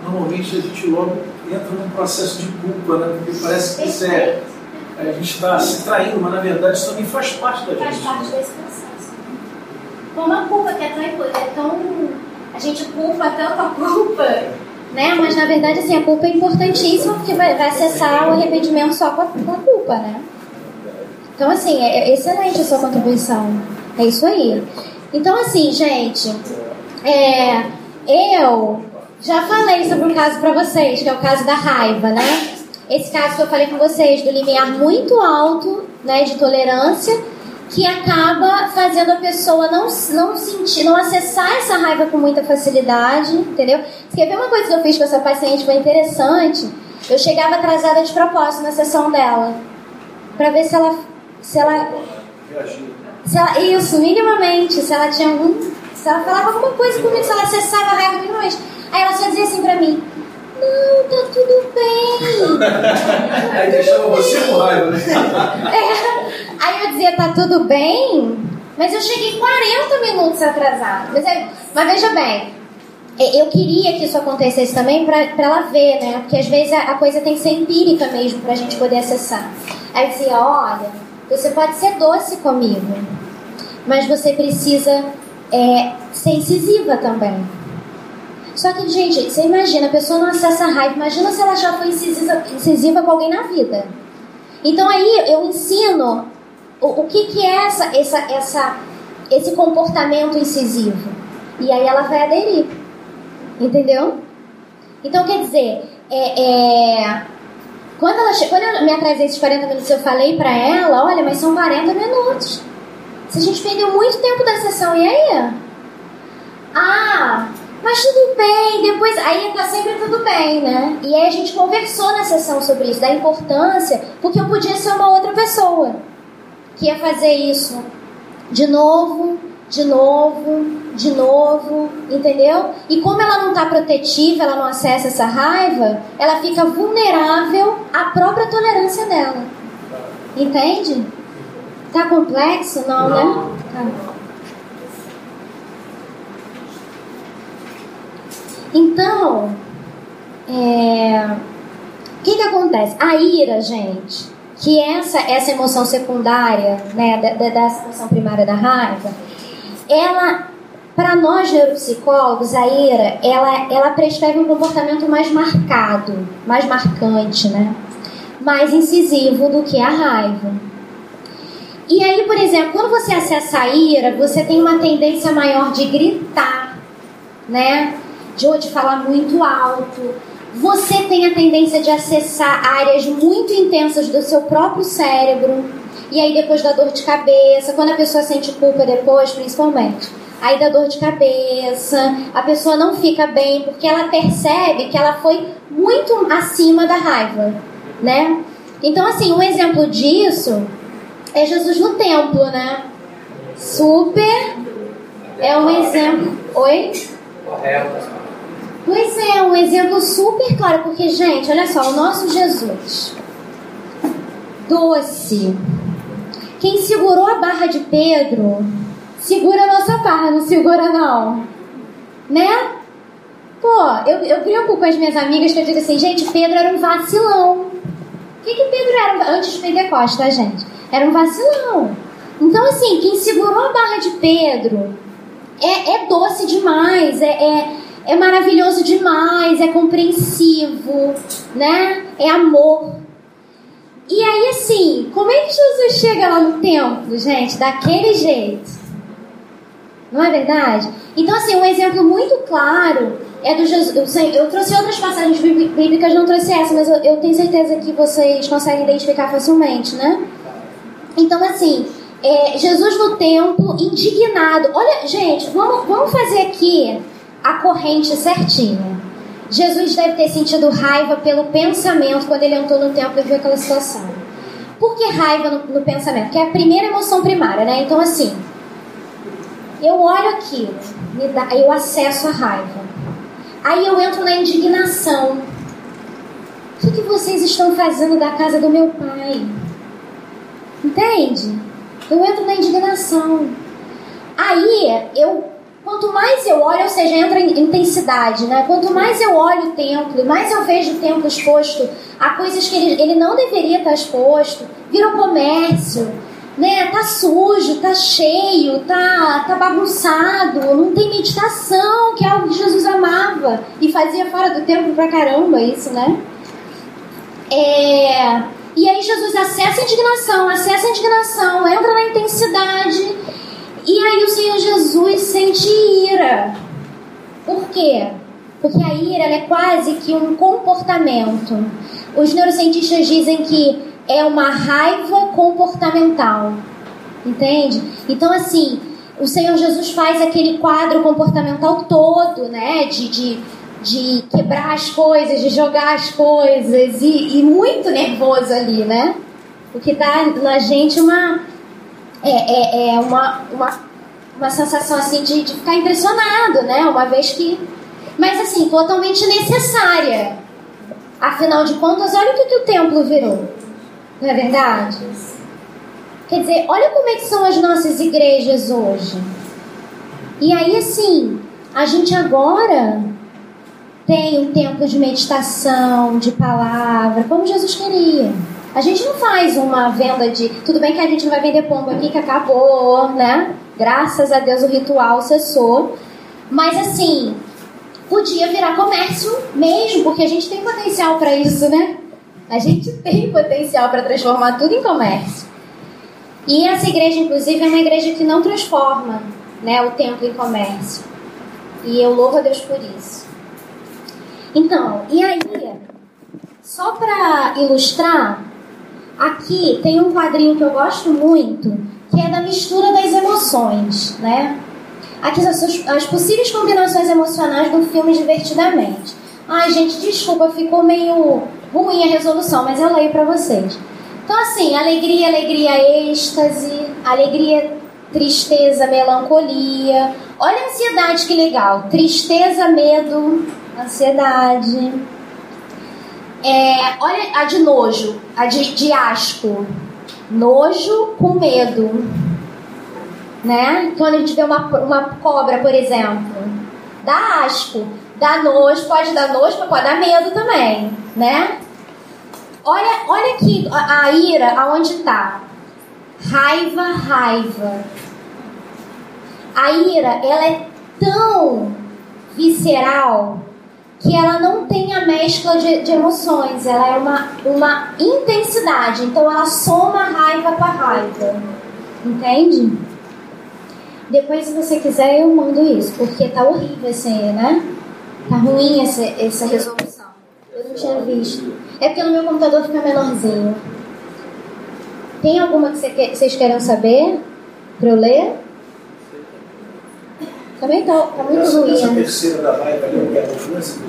normalmente a gente logo entra num processo de culpa, né? porque parece que isso é, a gente está se traindo, mas na verdade isso também faz parte da gente. Faz parte desse processo. Como a culpa que é tão, é tão. A gente culpa tanto a culpa, né? Mas na verdade assim, a culpa é importantíssima porque vai, vai acessar o arrependimento só com a, com a culpa, né? Então, assim, é, é excelente a sua contribuição. É isso aí. Então, assim, gente, é, eu já falei sobre um caso para vocês, que é o caso da raiva, né? Esse caso que eu falei com vocês, do limiar muito alto, né, de tolerância, que acaba fazendo a pessoa não, não sentir, não acessar essa raiva com muita facilidade, entendeu? Quer ver uma coisa que eu fiz com essa paciente foi interessante? Eu chegava atrasada de propósito na sessão dela, para ver se ela se ela, se ela. Isso, minimamente. Se ela tinha algum. Se ela falava alguma coisa comigo, se ela acessava a raiva minimamente. Aí ela só dizia assim pra mim: Não, tá tudo bem. Aí deixava você com raiva, né? É. Aí eu dizia: Tá tudo bem? Mas eu cheguei 40 minutos atrasado. Mas, é, mas veja bem, é, eu queria que isso acontecesse também para ela ver, né? Porque às vezes a, a, coisa tem que ser empírica mesmo para a gente poder acessar. Aí eu dizia: Olha, você pode ser doce comigo, mas você precisa é, ser incisiva também. Só que, gente, você imagina, a pessoa não acessa a raiva, imagina se ela já foi incisiva, incisiva com alguém na vida. Então aí eu ensino o, o que, que é essa, essa, essa, esse comportamento incisivo. E aí ela vai aderir. Entendeu? Então quer dizer, é, é, quando, ela, quando eu me atrasei esses 40 minutos, eu falei pra ela, olha, mas são 40 minutos. Se a gente perdeu muito tempo da sessão, e aí? Ah, mas tudo bem, depois. Aí tá sempre tudo bem, né? E aí a gente conversou na sessão sobre isso, da importância, porque eu podia ser uma outra pessoa que ia fazer isso de novo, de novo, de novo, entendeu? E como ela não está protetiva, ela não acessa essa raiva, ela fica vulnerável à própria tolerância dela. Entende? Tá complexo? Não, né? não. né? Tá. Então, é... o que que acontece? A ira, gente, que essa essa emoção secundária, né, da, dessa emoção primária da raiva, ela para nós neuropsicólogos, a ira, ela, ela prescreve um comportamento mais marcado, mais marcante, né? Mais incisivo do que a raiva. E aí, por exemplo, quando você acessa a ira, você tem uma tendência maior de gritar, né? De, de falar muito alto. Você tem a tendência de acessar áreas muito intensas do seu próprio cérebro e aí depois da dor de cabeça, quando a pessoa sente culpa depois, principalmente, aí dá dor de cabeça, a pessoa não fica bem porque ela percebe que ela foi muito acima da raiva, né? Então, assim, um exemplo disso é Jesus no templo, né? Super é um exemplo. Oi? Pois é, um exemplo super claro, porque, gente, olha só, o nosso Jesus, doce, quem segurou a barra de Pedro, segura a nossa barra, não segura não. Né? Pô, eu, eu preocupo as minhas amigas que eu digo assim, gente, Pedro era um vacilão. O que, que Pedro era antes de Pentecoste, tá, gente? Era um vacilão. Então, assim, quem segurou a barra de Pedro é, é doce demais, é, é, é maravilhoso demais, é compreensivo, né? É amor. E aí, assim, como é que Jesus chega lá no templo, gente? Daquele jeito. Não é verdade? Então, assim, um exemplo muito claro é do Jesus. Eu trouxe outras passagens bíblicas, não trouxe essa, mas eu, eu tenho certeza que vocês conseguem identificar facilmente, né? Então, assim, é, Jesus no templo, indignado. Olha, gente, vamos, vamos fazer aqui a corrente certinha. Jesus deve ter sentido raiva pelo pensamento quando ele entrou no templo e viu aquela situação. Por que raiva no, no pensamento? Que é a primeira emoção primária, né? Então, assim, eu olho aquilo, dá, eu acesso a raiva. Aí eu entro na indignação. O que, que vocês estão fazendo da casa do meu pai? Entende? Eu entro na indignação. Aí eu Quanto mais eu olho, ou seja, entra em intensidade, né? Quanto mais eu olho o templo, mais eu vejo o templo exposto a coisas que ele, ele não deveria estar exposto, vira comércio, né? Tá sujo, tá cheio, tá, tá bagunçado, não tem meditação, que é algo que Jesus amava e fazia fora do templo pra caramba, isso, né? É... E aí Jesus acessa a indignação, acessa a indignação, entra na intensidade e aí o Senhor Jesus sente ira. Por quê? Porque a ira é quase que um comportamento. Os neurocientistas dizem que é uma raiva comportamental. Entende? Então, assim, o Senhor Jesus faz aquele quadro comportamental todo, né? De, de, de quebrar as coisas, de jogar as coisas, e, e muito nervoso ali, né? O que dá na gente uma. É, é, é uma, uma, uma sensação assim de, de ficar impressionado, né? Uma vez que. Mas assim, totalmente necessária. Afinal de contas, olha o que, que o templo virou. Não é verdade? Quer dizer, olha como é que são as nossas igrejas hoje. E aí, assim, a gente agora tem um tempo de meditação, de palavra, como Jesus queria. A gente não faz uma venda de. Tudo bem que a gente não vai vender pombo aqui, que acabou, né? Graças a Deus o ritual cessou. Mas assim, podia virar comércio mesmo, porque a gente tem potencial para isso, né? A gente tem potencial para transformar tudo em comércio. E essa igreja, inclusive, é uma igreja que não transforma né, o templo em comércio. E eu louvo a Deus por isso. Então, e aí, só para ilustrar, aqui tem um quadrinho que eu gosto muito, que é da mistura das emoções, né? Aqui as, as possíveis combinações emocionais do filme Divertidamente. Ai, gente, desculpa, ficou meio ruim a resolução, mas eu leio para vocês. Então, assim, alegria, alegria, êxtase, alegria, tristeza, melancolia. Olha a ansiedade que legal. Tristeza, medo, ansiedade. É, olha a de nojo, a de, de asco. Nojo com medo. Né? Quando a gente vê uma, uma cobra, por exemplo, dá asco, dá nojo, pode dar nojo, mas pode dar medo também, né? Olha, olha aqui a, a ira aonde está. Raiva, raiva. A ira, ela é tão visceral que ela não tem a mescla de, de, emoções, ela é uma, uma intensidade, então ela soma raiva com a raiva, entende? Depois, se você quiser, eu mando isso, porque tá horrível esse, né? Tá ruim essa, essa resolução. Eu não tinha visto. É porque no meu computador fica menorzinho. Tem alguma que vocês querem saber? Para eu ler? Também tá, tá muito essa, ruim. Essa terceira da raiva ali, que é a Repugnância.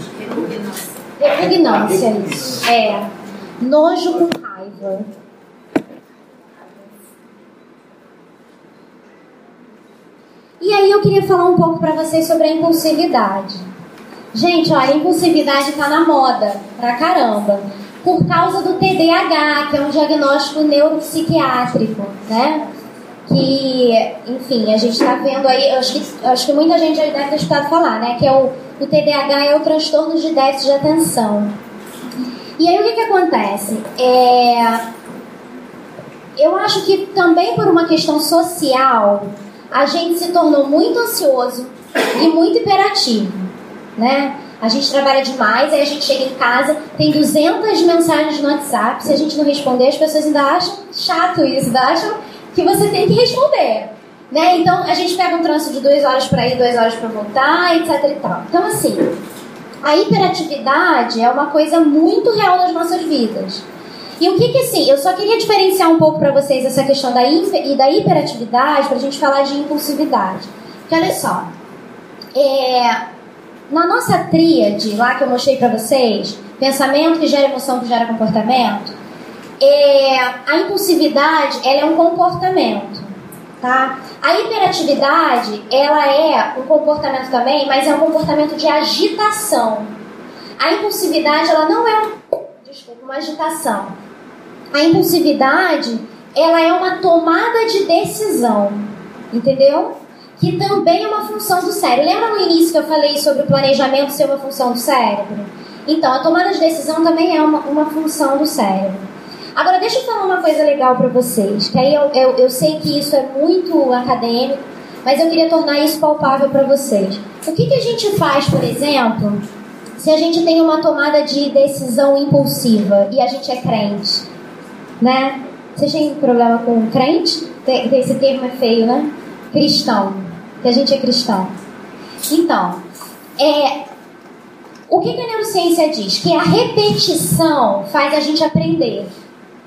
Repugnância. É. Nojo com raiva. E aí eu queria falar um pouco para vocês sobre a impulsividade. Gente, olha, a impulsividade está na moda pra caramba. Por causa do TDAH, que é um diagnóstico neuropsiquiátrico, né? Que, enfim, a gente está vendo aí, acho que, acho que muita gente já deve ter escutado falar, né? Que é o, o TDAH é o transtorno de déficit de atenção. E aí o que, que acontece? É, eu acho que também por uma questão social, a gente se tornou muito ansioso e muito hiperativo, né? A gente trabalha demais, aí a gente chega em casa, tem 200 mensagens no WhatsApp, se a gente não responder, as pessoas ainda acham chato isso, ainda acham que você tem que responder. Né? Então a gente pega um trânsito de duas horas para ir, duas horas para voltar, etc. E tal. Então, assim, a hiperatividade é uma coisa muito real nas nossas vidas. E o que que assim, eu só queria diferenciar um pouco para vocês essa questão da, e da hiperatividade para a gente falar de impulsividade. Porque olha só, é, na nossa tríade lá que eu mostrei para vocês, pensamento que gera emoção que gera comportamento, é, a impulsividade ela é um comportamento, tá? A hiperatividade ela é um comportamento também, mas é um comportamento de agitação. A impulsividade ela não é um, desculpa, uma agitação. A impulsividade ela é uma tomada de decisão, entendeu? Que também é uma função do cérebro. Lembra no início que eu falei sobre o planejamento ser uma função do cérebro? Então, a tomada de decisão também é uma, uma função do cérebro. Agora, deixa eu falar uma coisa legal para vocês, que aí eu, eu, eu sei que isso é muito acadêmico, mas eu queria tornar isso palpável para vocês. O que, que a gente faz, por exemplo, se a gente tem uma tomada de decisão impulsiva e a gente é crente, né? Vocês têm problema com crente? Esse termo é feio, né? Cristão. Que a gente é cristão. Então, é, o que, que a neurociência diz? Que a repetição faz a gente aprender.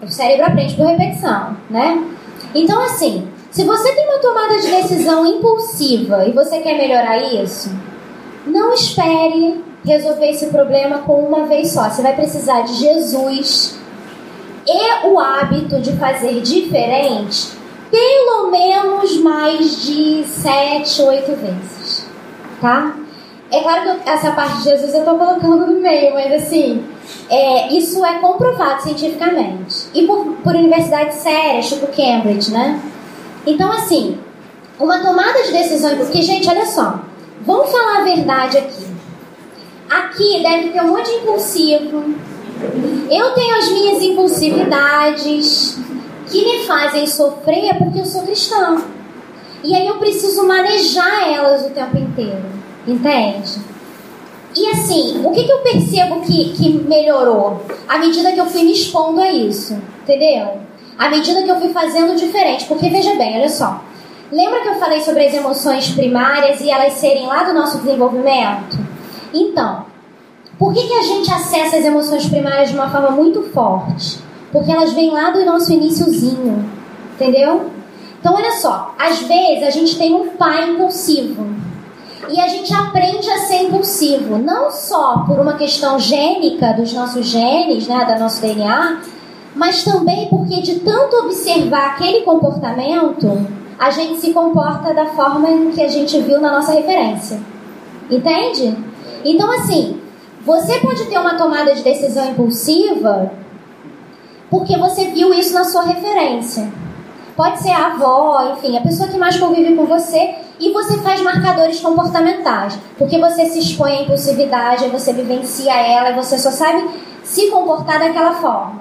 O cérebro aprende por repetição, né? Então, assim, se você tem uma tomada de decisão impulsiva e você quer melhorar isso, não espere resolver esse problema com uma vez só. Você vai precisar de Jesus e o hábito de fazer diferente pelo menos mais de sete, oito vezes, tá? É claro que essa parte de Jesus eu estou colocando no meio, mas assim, é, isso é comprovado cientificamente. E por, por universidades sérias, tipo Cambridge, né? Então, assim, uma tomada de decisão, porque, gente, olha só, vamos falar a verdade aqui. Aqui deve ter um monte de impulsivo. Eu tenho as minhas impulsividades que me fazem sofrer porque eu sou cristã. E aí eu preciso manejar elas o tempo inteiro. Entende? E assim, o que, que eu percebo que, que melhorou? À medida que eu fui me expondo a isso, entendeu? À medida que eu fui fazendo diferente. Porque veja bem, olha só. Lembra que eu falei sobre as emoções primárias e elas serem lá do nosso desenvolvimento? Então, por que, que a gente acessa as emoções primárias de uma forma muito forte? Porque elas vêm lá do nosso iníciozinho, entendeu? Então, olha só, às vezes a gente tem um pai impulsivo e a gente aprende a ser impulsivo, não só por uma questão gênica dos nossos genes, né, da nosso DNA, mas também porque de tanto observar aquele comportamento, a gente se comporta da forma que a gente viu na nossa referência. Entende? Então, assim, você pode ter uma tomada de decisão impulsiva porque você viu isso na sua referência. Pode ser a avó, enfim, a pessoa que mais convive com você e você faz marcadores comportamentais, porque você se expõe à impulsividade, você vivencia ela você só sabe se comportar daquela forma,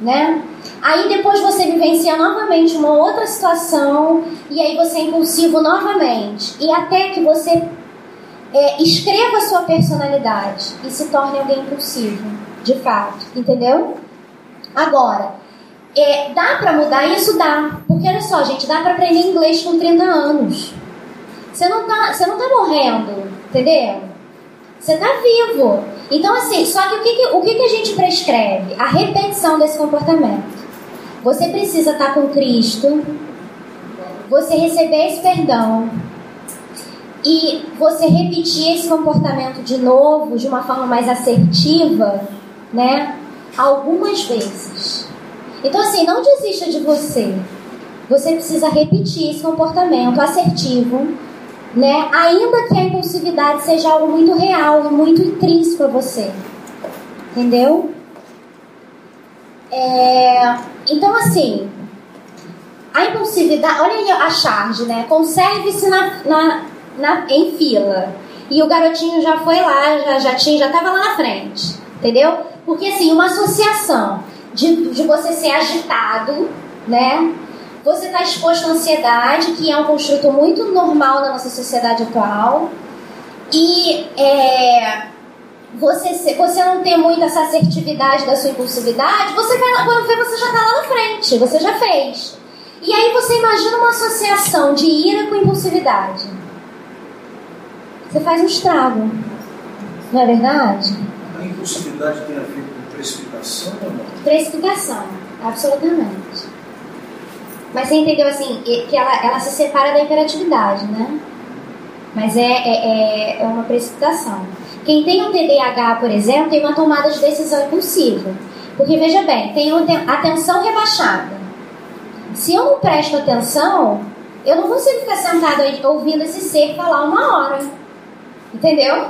né? Aí depois você vivencia novamente uma outra situação e aí você é impulsivo novamente e até que você é, escreva a sua personalidade e se torne alguém impulsivo, de fato, entendeu? Agora, é, dá para mudar isso? Dá. Porque olha só, gente, dá para aprender inglês com 30 anos. Você não tá, você não tá morrendo, entendeu? Você tá vivo. Então, assim, só que o que, o que, que a gente prescreve? A repetição desse comportamento. Você precisa estar tá com Cristo, você receber esse perdão e você repetir esse comportamento de novo, de uma forma mais assertiva, né? Algumas vezes. Então, assim, não desista de você. Você precisa repetir esse comportamento assertivo, né? Ainda que a impulsividade seja algo muito real e muito intrínseco a você. Entendeu? É... Então, assim, a impulsividade. Olha aí a charge, né? Conserve-se na, na, na, em fila. E o garotinho já foi lá, já, já tinha, já estava lá na frente. Entendeu? Porque, assim, uma associação de, de você ser agitado, né? Você está exposto à ansiedade, que é um construto muito normal na nossa sociedade atual. E é, você, você não ter muito essa assertividade da sua impulsividade, você vai, quando vê, você já está lá na frente, você já fez. E aí você imagina uma associação de ira com impulsividade. Você faz um estrago. Não é verdade? A impulsividade tem a ver com precipitação ou não? Precipitação, absolutamente. Mas você entendeu assim, que ela, ela se separa da imperatividade, né? Mas é, é, é, é uma precipitação. Quem tem um TDAH, por exemplo, tem uma tomada de decisão impulsiva. Porque veja bem, tem atenção rebaixada. Se eu não presto atenção, eu não consigo ficar sentado ouvindo esse ser falar uma hora. Entendeu?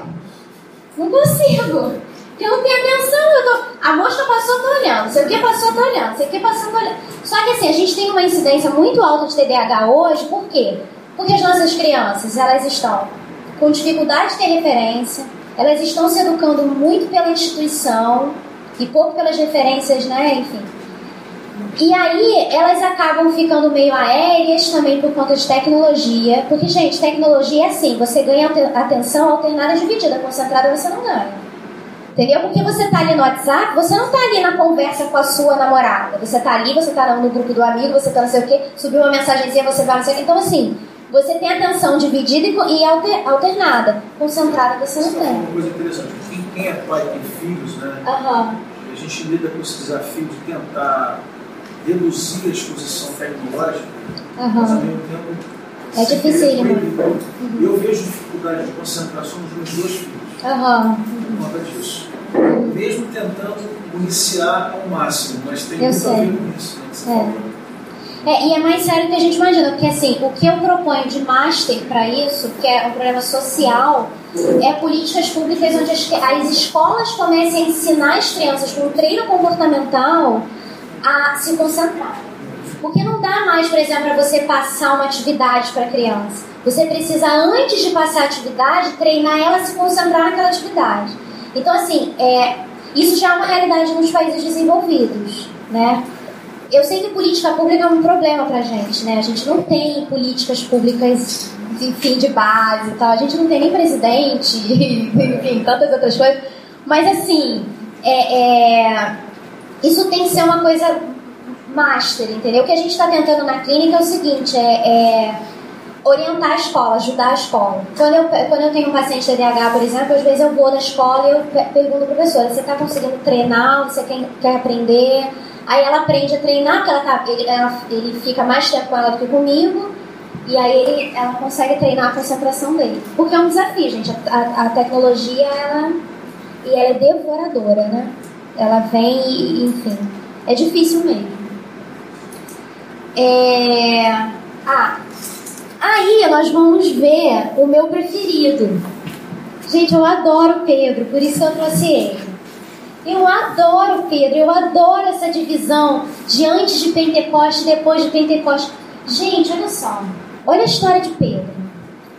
Não consigo. Porque eu não tenho atenção, eu tô... a mosca passou, eu tô olhando. Sei o que passou, eu tô olhando. Sei o que passou, eu tô olhando. Só que assim, a gente tem uma incidência muito alta de TDAH hoje, por quê? Porque as nossas crianças, elas estão com dificuldade de ter referência, elas estão se educando muito pela instituição e pouco pelas referências, né, enfim. E aí elas acabam ficando meio aéreas também por conta de tecnologia, porque, gente, tecnologia é assim, você ganha atenção alternada dividida, concentrada você não ganha. Entendeu? Porque você tá ali no WhatsApp, você não tá ali na conversa com a sua namorada. Você tá ali, você tá no grupo do amigo, você tá não sei o quê, subiu uma mensagenzinha, você vai não sei o quê. Então, assim, você tem atenção dividida e alternada. Concentrada você não tem. Uma coisa interessante, quem é pai tem filhos, né? Uhum. A gente lida com esse desafio de tentar reduzir a exposição tecnológica, uhum. mas ao mesmo tempo. É difícil, né? Eu vejo dificuldade de concentração nos meus dois filhos. Uhum. Por conta disso mesmo tentando policiar ao máximo, mas tem eu muito sei. a ver com isso. Né, é. é. e é mais sério do que a gente imagina, porque assim, o que eu proponho de master para isso, que é um problema social, é políticas públicas onde as, as escolas comecem a ensinar as crianças com um treino comportamental a se concentrar. Porque não dá mais, por exemplo, para você passar uma atividade para a criança. Você precisa, antes de passar a atividade, treinar ela a se concentrar naquela atividade. Então, assim, é, isso já é uma realidade nos países desenvolvidos, né? Eu sei que política pública é um problema pra gente, né? A gente não tem políticas públicas, enfim, de base e tal. A gente não tem nem presidente, enfim, tantas outras coisas. Mas, assim, é, é, isso tem que ser uma coisa master, entendeu? O que a gente está tentando na clínica é o seguinte, é, é orientar a escola, ajudar a escola. Quando eu, quando eu tenho um paciente TDAH, por exemplo, às vezes eu vou na escola e eu pergunto para a professora, você está conseguindo treinar, você quer, quer aprender? Aí ela aprende a treinar, porque ela tá, ele, ela, ele fica mais tempo com ela do que comigo, e aí ele, ela consegue treinar a concentração dele. Porque é um desafio, gente. A, a, a tecnologia, ela, e ela é devoradora, né? Ela vem e, enfim, é difícil mesmo. É... Ah, aí nós vamos ver o meu preferido. Gente, eu adoro Pedro, por isso eu trouxe ele. Eu adoro Pedro, eu adoro essa divisão de antes de Pentecoste e depois de Pentecoste. Gente, olha só. Olha a história de Pedro.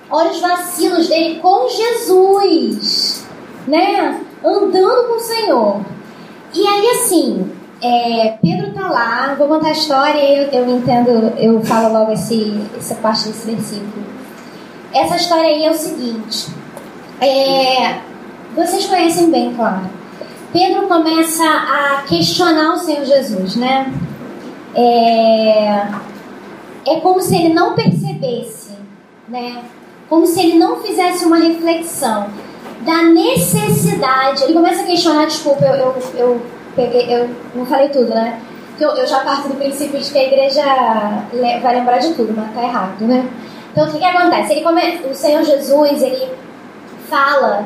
Olha os vacilos dele com Jesus, né? Andando com o Senhor. E aí, assim, é, Pedro tá lá, vou contar a história e eu, eu, entendo, eu falo logo esse, essa parte desse versículo. Essa história aí é o seguinte: é, vocês conhecem bem, claro. Pedro começa a questionar o Senhor Jesus, né? É, é como se ele não percebesse, né? Como se ele não fizesse uma reflexão da necessidade. Ele começa a questionar, desculpa, eu, eu, eu peguei, eu não falei tudo, né? Eu, eu já parto do princípio de que a igreja vai lembrar de tudo, mas tá errado, né? Então o que, que acontece? Ele come... O Senhor Jesus, ele fala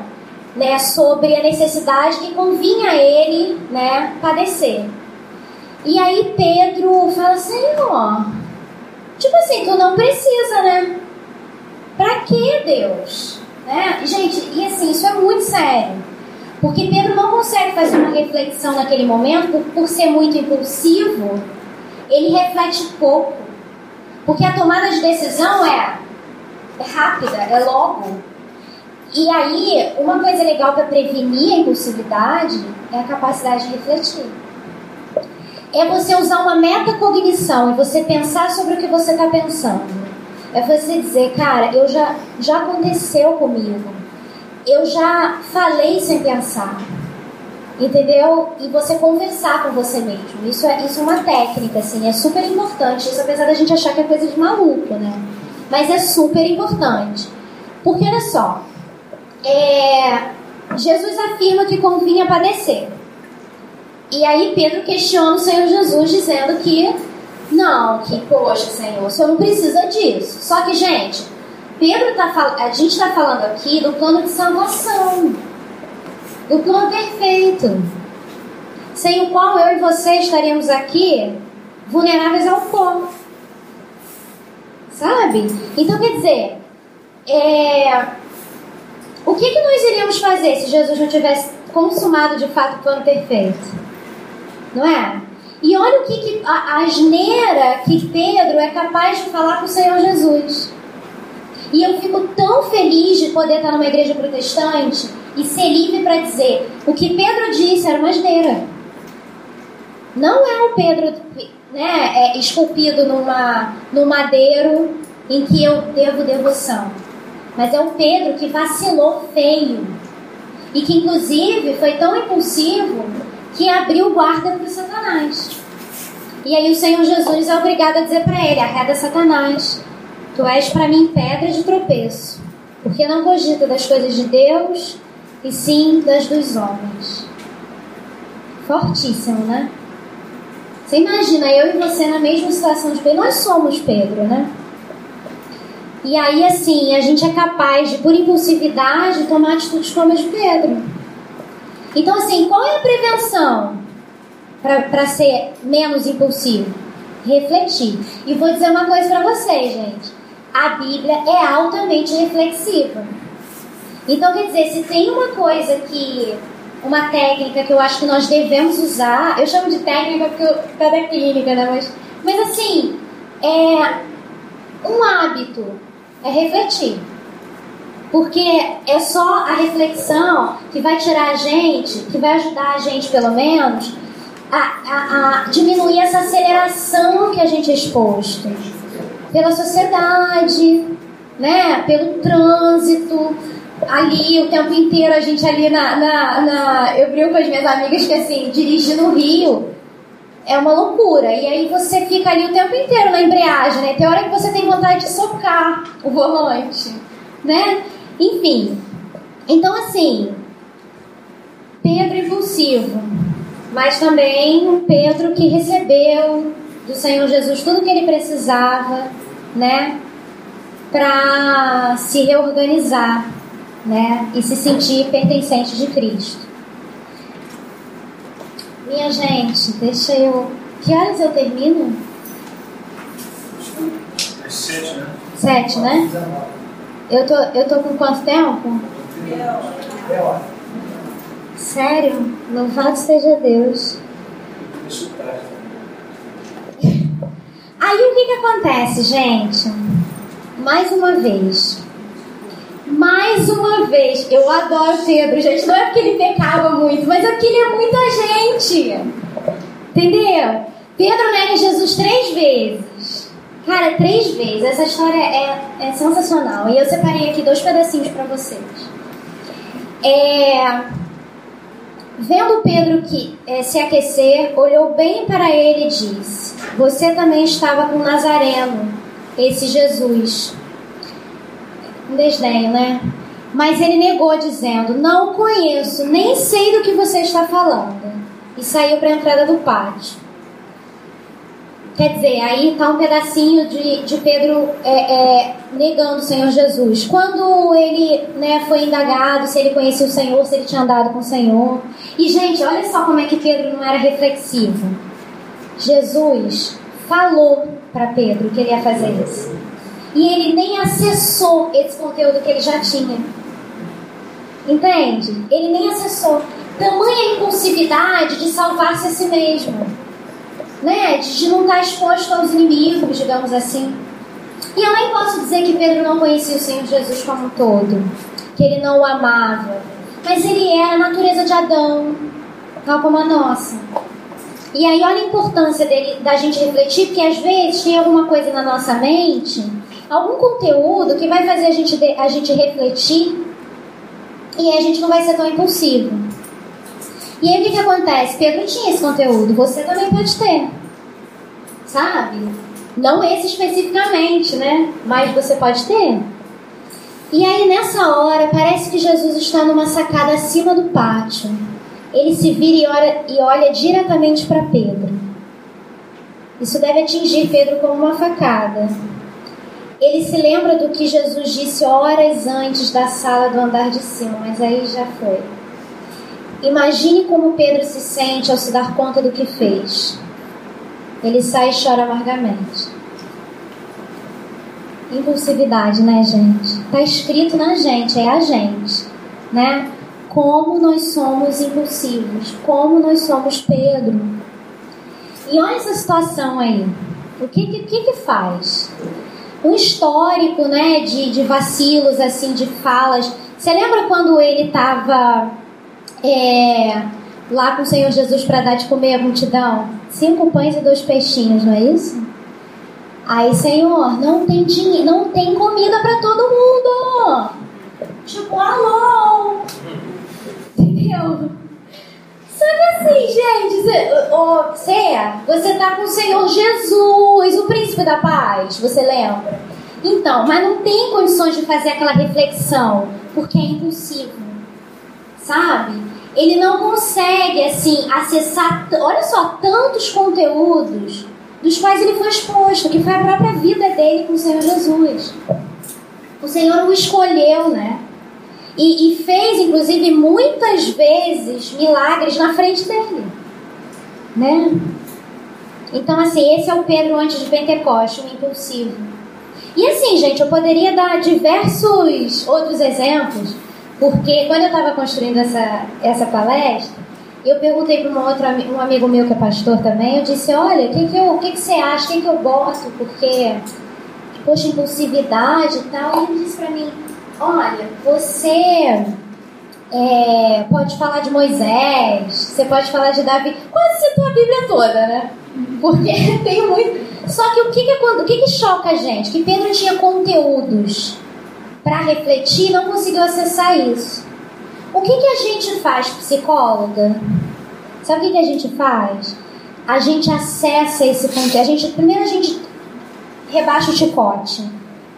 né, sobre a necessidade que convinha a ele né, padecer. E aí Pedro fala, Senhor, tipo assim, tu não precisa, né? Pra que Deus? Né? Gente, e assim, isso é muito sério. Porque Pedro não consegue fazer uma reflexão naquele momento, por, ser muito impulsivo, ele reflete pouco. Porque a tomada de decisão é, é rápida, é logo. E aí, uma coisa legal para prevenir a impulsividade é a capacidade de refletir. É você usar uma metacognição e você pensar sobre o que você está pensando. É você dizer, cara, eu já, já aconteceu comigo eu já falei sem pensar. Entendeu? E você conversar com você mesmo. Isso é, isso é uma técnica, assim, é super importante. Isso apesar da gente achar que é coisa de maluco, né? Mas é super importante. Porque olha só, é, Jesus afirma que convinha padecer. E aí Pedro questiona o Senhor Jesus dizendo que não, que poxa, Senhor, o Senhor não precisa disso. Só que, gente, Pedro tá a gente está falando aqui do plano de salvação, do plano perfeito, sem o qual eu e você estaríamos aqui vulneráveis ao fogo. Sabe? Então quer dizer, é, o que, que nós iríamos fazer se Jesus não tivesse consumado de fato o plano perfeito? Não é? E olha o que, que a, asneira que Pedro é capaz de falar para o Senhor Jesus. E eu fico tão feliz de poder estar numa igreja protestante e ser livre para dizer o que Pedro disse era uma asneira. Não é o Pedro né, é, esculpido numa, num madeiro em que eu devo devoção. Mas é o Pedro que vacilou feio. E que, inclusive, foi tão impulsivo que abriu guarda para Satanás. E aí o Senhor Jesus é obrigado a dizer para ele: arreda Satanás. Tu és para mim pedra de tropeço, porque não cogita das coisas de Deus, e sim das dos homens. Fortíssimo, né? Você imagina eu e você na mesma situação de Pedro? Nós somos Pedro, né? E aí, assim, a gente é capaz de, por impulsividade, tomar atitudes como a de Pedro. Então, assim, qual é a prevenção? para ser menos impulsivo? Refletir. E vou dizer uma coisa para vocês, gente. A Bíblia é altamente reflexiva. Então, quer dizer, se tem uma coisa que. Uma técnica que eu acho que nós devemos usar, eu chamo de técnica porque eu tá da clínica, né? Mas, mas assim, é um hábito é refletir. Porque é só a reflexão que vai tirar a gente, que vai ajudar a gente, pelo menos, a, a, a diminuir essa aceleração que a gente é exposto pela sociedade, né? pelo trânsito, ali o tempo inteiro, a gente ali na. na, na eu brinco com as minhas amigas que assim, dirigir no Rio é uma loucura. E aí você fica ali o tempo inteiro na embreagem, né? Tem hora que você tem vontade de socar o volante, né? Enfim. Então, assim, Pedro impulsivo, mas também um Pedro que recebeu do Senhor Jesus tudo que ele precisava, né? Para se reorganizar, né? E se sentir pertencente de Cristo. Minha gente, deixa eu. Que horas eu termino? Sete, né? Sete, né? Eu tô, eu tô com quanto tempo? Sério? Louvado seja Deus. Aí o que que acontece, gente? Mais uma vez. Mais uma vez, eu adoro Pedro, gente. Não é porque ele pecava muito, mas é porque ele é muita gente. Entendeu? Pedro nega Jesus três vezes. Cara, três vezes. Essa história é, é sensacional. E eu separei aqui dois pedacinhos para vocês. É, vendo Pedro que é, se aquecer, olhou bem para ele e disse: Você também estava com Nazareno, esse Jesus. Um desdenho, né? Mas ele negou, dizendo: Não conheço, nem sei do que você está falando. E saiu para a entrada do pátio. Quer dizer, aí está um pedacinho de, de Pedro é, é, negando o Senhor Jesus. Quando ele né, foi indagado se ele conhecia o Senhor, se ele tinha andado com o Senhor. E, gente, olha só como é que Pedro não era reflexivo. Jesus falou para Pedro que ele ia fazer isso. E ele nem acessou esse conteúdo que ele já tinha. Entende? Ele nem acessou. Tamanha impulsividade de salvar-se a si mesmo né, de não estar exposto aos inimigos, digamos assim. E eu nem posso dizer que Pedro não conhecia o Senhor Jesus como um todo, que ele não o amava, mas ele era a natureza de Adão, tal como a nossa. E aí olha a importância dele, da gente refletir, porque às vezes tem alguma coisa na nossa mente, algum conteúdo que vai fazer a gente, a gente refletir e a gente não vai ser tão impulsivo. E aí o que, que acontece? Pedro tinha esse conteúdo, você também pode ter. Sabe? Não esse especificamente, né? Mas você pode ter. E aí nessa hora parece que Jesus está numa sacada acima do pátio. Ele se vira e olha, e olha diretamente para Pedro. Isso deve atingir Pedro como uma facada. Ele se lembra do que Jesus disse horas antes da sala do andar de cima, mas aí já foi. Imagine como Pedro se sente ao se dar conta do que fez. Ele sai e chora amargamente. Impulsividade, né, gente? Tá escrito na gente, é a gente, né? Como nós somos impulsivos, como nós somos Pedro. E olha essa situação aí. O que que, que, faz? Um histórico, né, de, de vacilos, assim, de falas. Você lembra quando ele estava é, lá com o Senhor Jesus para dar de comer à multidão? Cinco pães e dois peixinhos, não é isso? Aí, Senhor, não tem dinheiro, não tem comida para todo mundo. Tipo, alô. Entendeu? Só que assim, gente, você, você tá com o Senhor Jesus, o príncipe da paz, você lembra? Então, mas não tem condições de fazer aquela reflexão, porque é impossível. Sabe? Ele não consegue assim acessar, olha só, tantos conteúdos dos quais ele foi exposto, que foi a própria vida dele com o Senhor Jesus. O Senhor o escolheu, né? E, e fez, inclusive, muitas vezes milagres na frente dele. né? Então, assim, esse é o Pedro antes de Pentecoste, um impulsivo. E assim, gente, eu poderia dar diversos outros exemplos, porque quando eu estava construindo essa, essa palestra, eu perguntei para um outro um amigo meu que é pastor também, eu disse, olha, o que, que, que, que você acha, o que, que eu boto, porque, poxa, impulsividade e tal, e ele disse para mim, olha, você é, pode falar de Moisés, você pode falar de Davi, quase citou a Bíblia toda, né? Porque tem muito. Só que o que, que, é o que, que choca a gente? Que Pedro tinha conteúdos para refletir não conseguiu acessar isso. O que, que a gente faz, psicóloga? Sabe o que, que a gente faz? A gente acessa esse conteúdo. A gente, primeiro a gente rebaixa o chicote.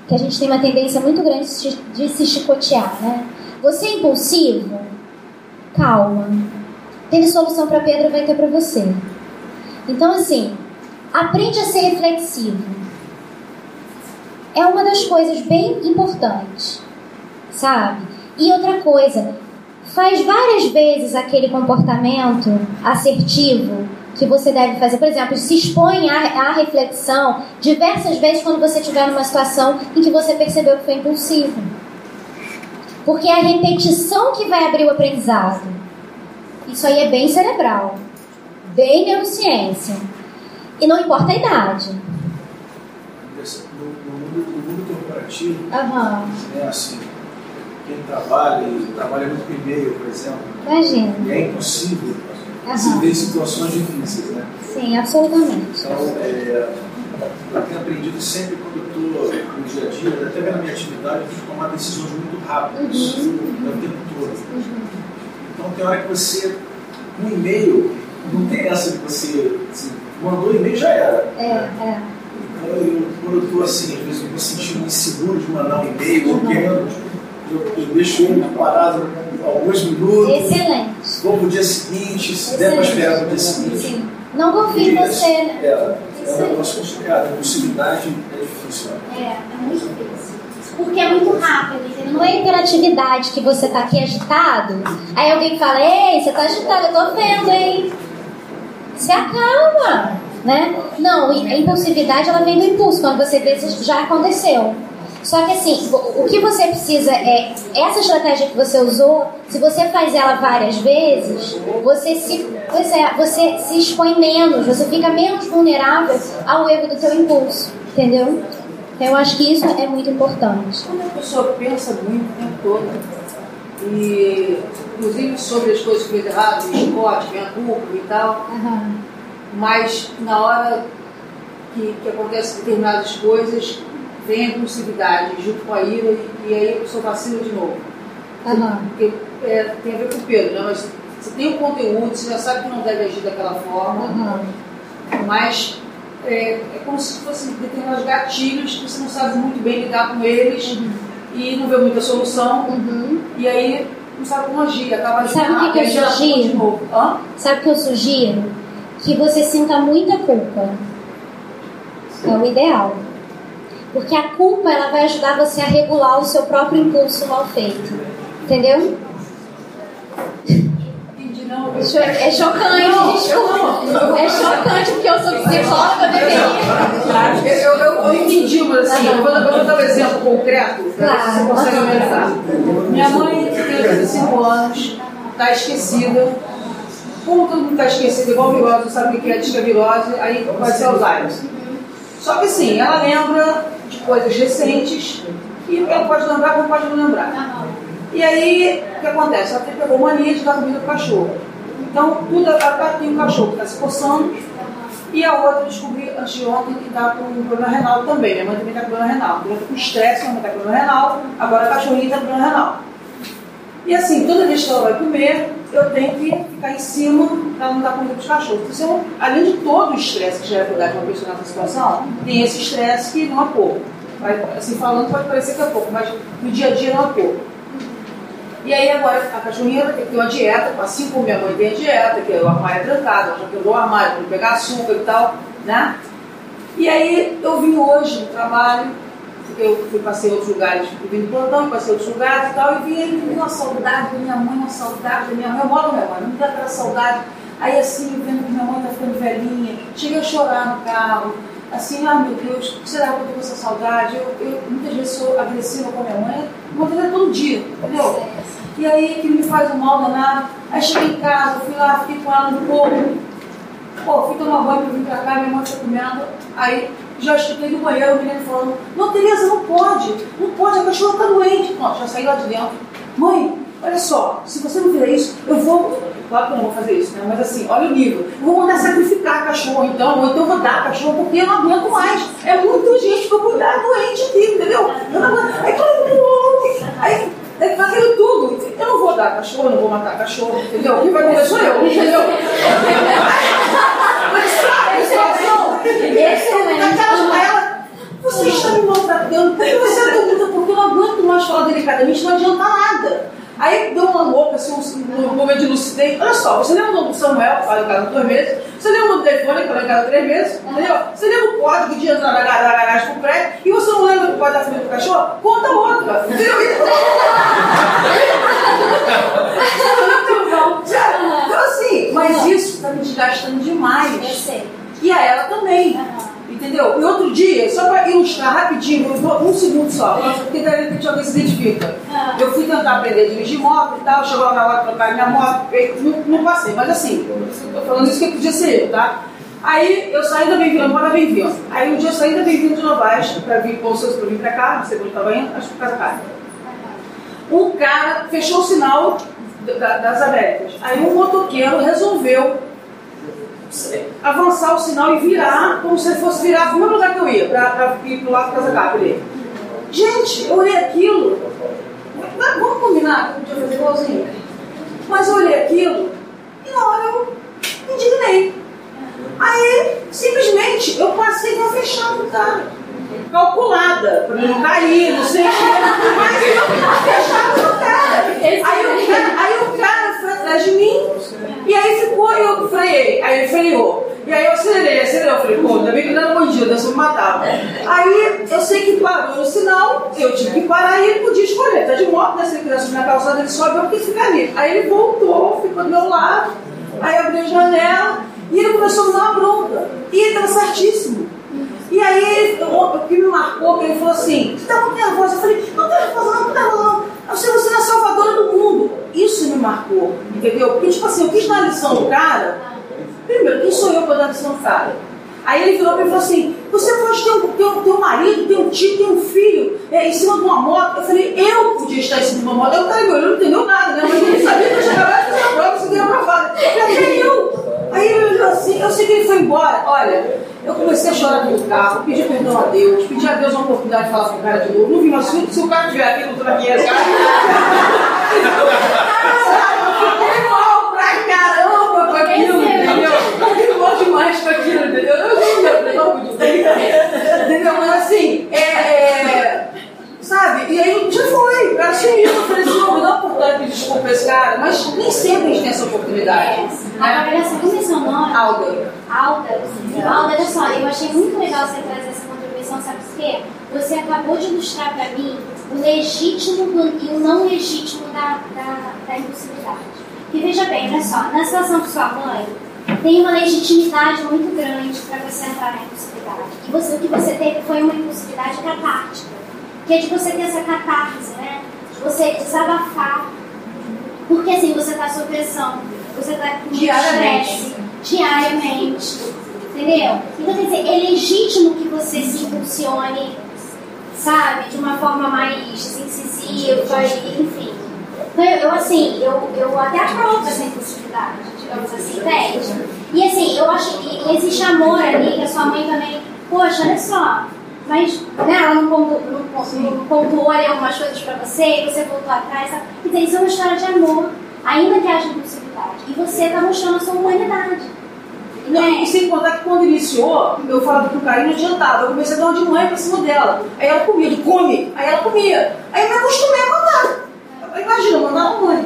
Que a gente tem uma tendência muito grande de se chicotear, né? Você é impulsivo? Calma. Teve solução para Pedro, vai ter para você. Então, assim, aprende a ser reflexivo. É uma das coisas bem importantes, sabe? E outra coisa, faz várias vezes aquele comportamento assertivo que você deve fazer. Por exemplo, se expõe à, à reflexão diversas vezes quando você estiver numa situação em que você percebeu que foi impulsivo. Porque é a repetição que vai abrir o aprendizado. Isso aí é bem cerebral, bem neurociência. E não importa a idade. Corporativo, uhum. é assim, quem trabalha e trabalha muito com e-mail, por exemplo, Imagina. e é impossível uhum. se ver situações difíceis, né? Sim, absolutamente. Então, é, eu tenho aprendido sempre quando eu estou no dia a dia, até na minha atividade, eu tenho que tomar decisões muito rápidas uhum. o tempo todo. Uhum. Então tem hora que você, um e-mail, não tem essa de você assim, mandou e-mail já era. É, é. Eu, quando eu estou assim, às vezes eu me sentindo inseguro de mandar um e-mail, uhum. eu, eu, eu deixo ele parado alguns minutos. Excelente. Vou para o dia seguinte, se der para esperar para o dia seguinte. Sim. Não confie em você, né? É, é um negócio complicado. A possibilidade é difícil. É, é muito difícil. Porque é muito rápido, entendeu? Não é interatividade que você tá aqui agitado, aí alguém fala, ei, você tá agitado, eu tô vendo, hein? Se acalma, né? Não, a impulsividade ela vem do impulso, quando você vê já aconteceu. Só que assim, o que você precisa é essa estratégia que você usou, se você faz ela várias vezes, você se, é, você se expõe menos, você fica menos vulnerável ao erro do seu impulso, entendeu? Então eu acho que isso é muito importante. Quando a pessoa pensa muito o tempo todo, e inclusive sobre as coisas que errado, a culpa e tal, uhum. Mas na hora que, que acontecem determinadas coisas, vem a impulsividade junto com a ira e, e aí a pessoa vacila de novo. Uhum. Porque é, tem a ver com o Pedro, né? Mas você tem o um conteúdo, você já sabe que não deve agir daquela forma, uhum. mas é, é, como se fossem determinados gatilhos que você não sabe muito bem lidar com eles uhum. e não vê muita solução, uhum. e aí não sabe como agir, acaba Sabe o que, que eu sugiro? Sabe o que eu sugiro? Que você sinta muita culpa. É o ideal. Porque a culpa ela vai ajudar você a regular o seu próprio impulso mal feito. Entendeu? É chocante, desculpa. É chocante porque eu sou psicóloga, deveria. Eu, eu, eu entendi, mas assim, eu vou, eu vou dar um exemplo concreto para claro. você consegue analisar. Minha mãe tem 85 anos, está esquecida. Como todo mundo está esquecido, igual virose, sabe o que é disca virose, aí vai ser Alzheimer. Só que assim, ela lembra de coisas recentes e ela pode lembrar como pode não lembrar. E aí, o que acontece? Ela pegou mania de dar comida para o cachorro. Então, tudo, ela tem um cachorro que está se coçando e a outra descobri antes de ontem que está com um problema renal também. Minha mãe também está com problema renal. Eu estou com estresse, minha mãe está com problema renal, agora a cachorrinha está com problema renal. E assim, toda vez que ela vai comer, eu tenho que ficar em cima para não dar comida para os cachorros. Então, além de todo o estresse que já é cuidar de uma pessoa nessa situação, tem esse estresse que não é pouco. Assim, falando pode parecer que é pouco, mas no dia a dia não é pouco. E aí agora a cachorrinha tem que ter uma dieta, assim como minha mãe tem a dieta, que é o armário trancado, ela já quebrou o armário para pegar açúcar e tal, né? E aí eu vim hoje no trabalho, eu fui, passei outros lugares, vim do plantão, passei outros lugares e tal, e vim aí, uma saudade da minha mãe, uma saudade da minha mãe, eu moro minha mãe, não me dá aquela saudade. Aí assim, vendo minha mãe está ficando velhinha. Cheguei a chorar no carro. Assim, ah meu Deus, será que eu estou com essa saudade? Eu, eu, muitas vezes sou agressiva com a minha mãe, uma vez todo dia, entendeu? E aí que me faz um mal danado. Aí cheguei em casa, fui lá, fiquei com ela no corpo. Pô, fui tomar banho para vir pra cá, minha mãe está comendo. Aí já escutei do banheiro o menino falando, não, Tereza, não pode, não pode, a cachorra está doente. Pronto, já saí lá de dentro. Mãe, olha só, se você não fizer isso, eu vou. Claro que eu não vou fazer isso, né? Mas assim, olha o nível. Eu vou mandar sacrificar a cachorro, então, ou então vou dar a cachorro, porque eu não aguento mais. É muita gente para cuidar doente aqui, entendeu? Não. Aí todo mundo. Aí é fazendo tudo. Eu não vou dar cachorro, não vou matar cachorro, entendeu? Quem vai comer sou eu, entendeu? Mas a situação. Esse é o ela, você está me maltratando, porque você é adulta, porque eu não aguento mais falar delicadamente, não adianta nada. Aí deu uma louca, assim, um, momento de lucidez. Olha só, você lembra o nome do Samuel, que fala em casa dois meses? Você lembra o nome do telefone, que fala em casa três meses? Entendeu? Você lembra o código de entrar na, garagem pro prédio? E você não lembra do código da família do cachorro? Conta outra. Entendeu? então, assim, mas isso está me desgastando demais. Eu sei. E a ela também. Entendeu? E outro dia, só para ilustrar rapidinho, um segundo só, porque de repente alguém se identifica. Eu fui tentar aprender a dirigir moto e tal, chegou na hora de trocar minha moto, não, não passei, mas assim, tô falando isso que podia ser eu, tá? Aí eu saí da Bem-vindo, na Bem-vindo. Aí um dia eu saí da Bem-vindo de Novaes para vir com os seus para vir para cá, não sei onde estava indo, acho que para casa. Um cara fechou o sinal das Américas. Aí um motoqueiro resolveu avançar o sinal e virar como se ele fosse virar para o lugar que eu ia, para ir para o lado da Casa Gabriel. Gente, eu olhei aquilo. Vamos combinar que eu fazer igualzinho. Mas eu olhei aquilo e na hora eu me indignei. Aí, simplesmente, eu passei para fechar o cara. Calculada, para não cair, não sei o que. Mas eu fechava cara. Aí o cara, aí o cara foi atrás de mim e aí ficou, eu freiei, aí ele freou. E aí eu acelerei, acelerei, eu falei, pô, ainda bem que não era bandido, eu me matava. Aí eu sei que parou no sinal, eu tive que parar e ele podia escolher. Tá de moto, né? Se ele subir na calçada, ele sobe, eu quis ficar ali. Aí ele voltou, ficou do meu lado, aí abriu a janela e ele começou a me dar uma bronca. E ele estava certíssimo. E aí, o que me marcou, que ele falou assim, você está muito? Eu falei, não estou nervosa, não, não, não, não. Eu sei, você é a salvadora do mundo. Isso me marcou, entendeu? Porque, tipo assim, eu quis dar a lição do cara. Primeiro, quem sou eu para dar lição do cara? Aí ele virou para mim e falou assim: Você pode ter um, ter, ter um marido, ter um tio, ter um filho é, em cima de uma moto. Eu falei: Eu podia estar em cima de uma moto. Aí o cara me olhou, não entendeu nada, né? Mas ele sabia que eu chegava lá e fazia a prova, você ganhou aprovado. Eu falei: É eu. Aí ele olhou assim, eu sei que ele foi embora. Olha, eu comecei a chorar no carro, pedi perdão a Deus, pedi a Deus uma oportunidade de falar com o cara de novo. Não vi mais se, o cara estiver aqui, não estou aqui, cara. Fiquei assim, é, é? E assim, é? Alda. Alda. Alda, olha só, eu achei muito legal você trazer essa sabe por quê? Você acabou de ilustrar para mim o legítimo e o não legítimo da, da, da impulsividade. E veja bem, olha só, na situação de sua mãe, tem uma legitimidade muito grande para você entrar na impulsividade. E você, o que você teve foi uma impulsividade catártica, que é de você ter essa catarse, né? De você desabafar. Porque assim, você está sob pressão, você está com estresse diariamente. Entendeu? Então, quer dizer, é legítimo que você se impulsione, sabe, de uma forma mais incisiva, enfim. Então, eu, eu assim, eu, eu até aprovo essa impulsividade, digamos assim, entende? E assim, eu acho que existe amor ali, que a sua mãe também, poxa, olha só, mas né, ela não pontuou, não, não pontuou ali algumas coisas pra você, e você voltou atrás, sabe? Dizer, isso é uma história de amor, ainda que haja impulsividade. E você está mostrando a sua humanidade. Não, e sem contar que quando iniciou, eu falava pro cara e não adiantava. Eu comecei a dar uma de mãe pra cima dela. Aí ela comia, ele come. Aí ela comia. Aí eu me acostumei a mandar. Imagina, mandar uma mãe.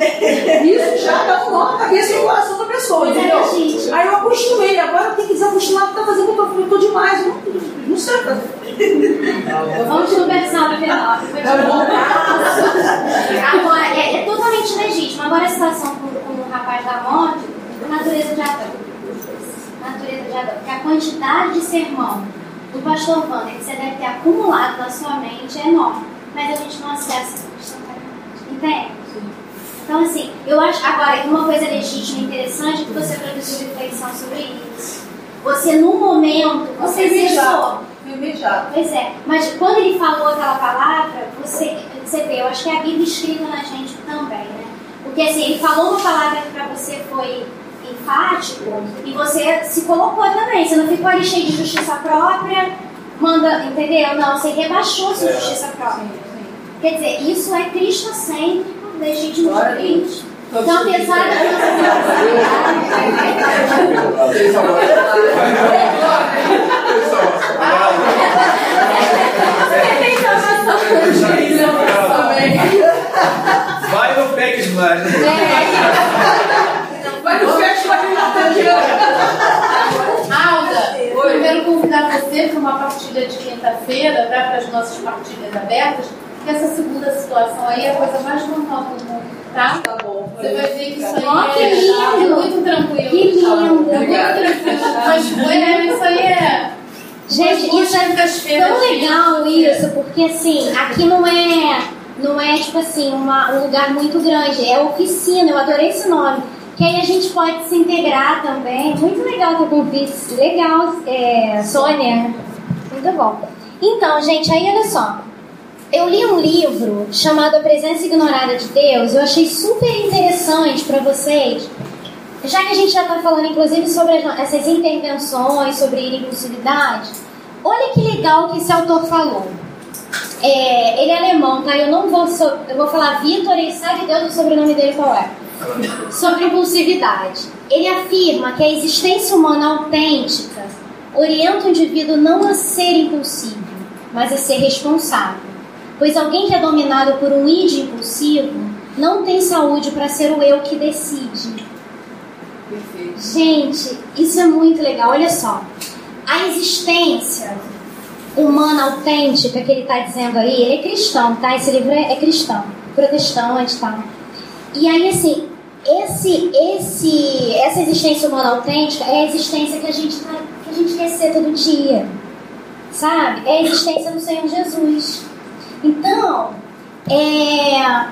Isso já dá um nó na cabeça e no coração da pessoa, entendeu? Aí eu acostumei. Agora eu tenho que desacostumar porque tá fazendo que eu tô demais. Não, não sei fazer. Vamos conversar no final. Agora, é, é totalmente legítimo. Agora a situação com, com o rapaz da moto, a natureza já já, que a quantidade de sermão do pastor Wander que você deve ter acumulado na sua mente é enorme, mas a gente não acessa instantaneamente. Entende? Então, assim, eu acho. Agora, uma coisa legítima e interessante é que você produziu reflexão sobre isso. Você, no momento, você imediato. imediato. Pois é, mas quando ele falou aquela palavra, você, você vê, eu acho que é a Bíblia escrita na gente também, né? Porque assim, ele falou uma palavra que para você foi enfático e você se colocou também. Você não ficou ali cheio de justiça própria, manda, entendeu? Não, você rebaixou sua justiça própria. Quer dizer, isso é cristocêntrico, legítimo de Cristo. Então, apesar da Vai no PEC demais. Vai no PEC Alda, eu quero convidar você para uma partilha de quinta-feira, para as nossas partilhas abertas, porque essa segunda situação aí é a coisa mais normal do mundo, tá? Tá bom. Você vai ver que isso aí oh, que é lindo. muito tranquilo. Que lindo. É muito tranquilo. Mas é, isso aí é. Gente, isso é tão legal isso, porque assim, aqui não é, não é tipo assim, uma, um lugar muito grande, é oficina, eu adorei esse nome. Que aí a gente pode se integrar também. Muito legal ter convite. Legal, é, Sônia. Muito bom. Então, gente, aí olha só. Eu li um livro chamado A Presença Ignorada de Deus. Eu achei super interessante para vocês. Já que a gente já está falando, inclusive, sobre essas intervenções, sobre impulsividade, olha que legal que esse autor falou. É, ele é alemão, tá? Eu não vou, eu vou falar Vitor, e sabe Deus o sobrenome dele qual é? Sobre impulsividade. Ele afirma que a existência humana autêntica orienta o indivíduo não a ser impulsivo, mas a ser responsável. Pois alguém que é dominado por um id impulsivo não tem saúde para ser o eu que decide. Perfeito. Gente, isso é muito legal. Olha só. A existência humana autêntica que ele está dizendo aí, ele é cristão, tá? Esse livro é, é cristão, protestante e tal. E aí, assim, esse, esse, essa existência humana autêntica é a existência que a gente, tá, que a gente quer ser todo dia. Sabe? É a existência do Senhor Jesus. Então, é,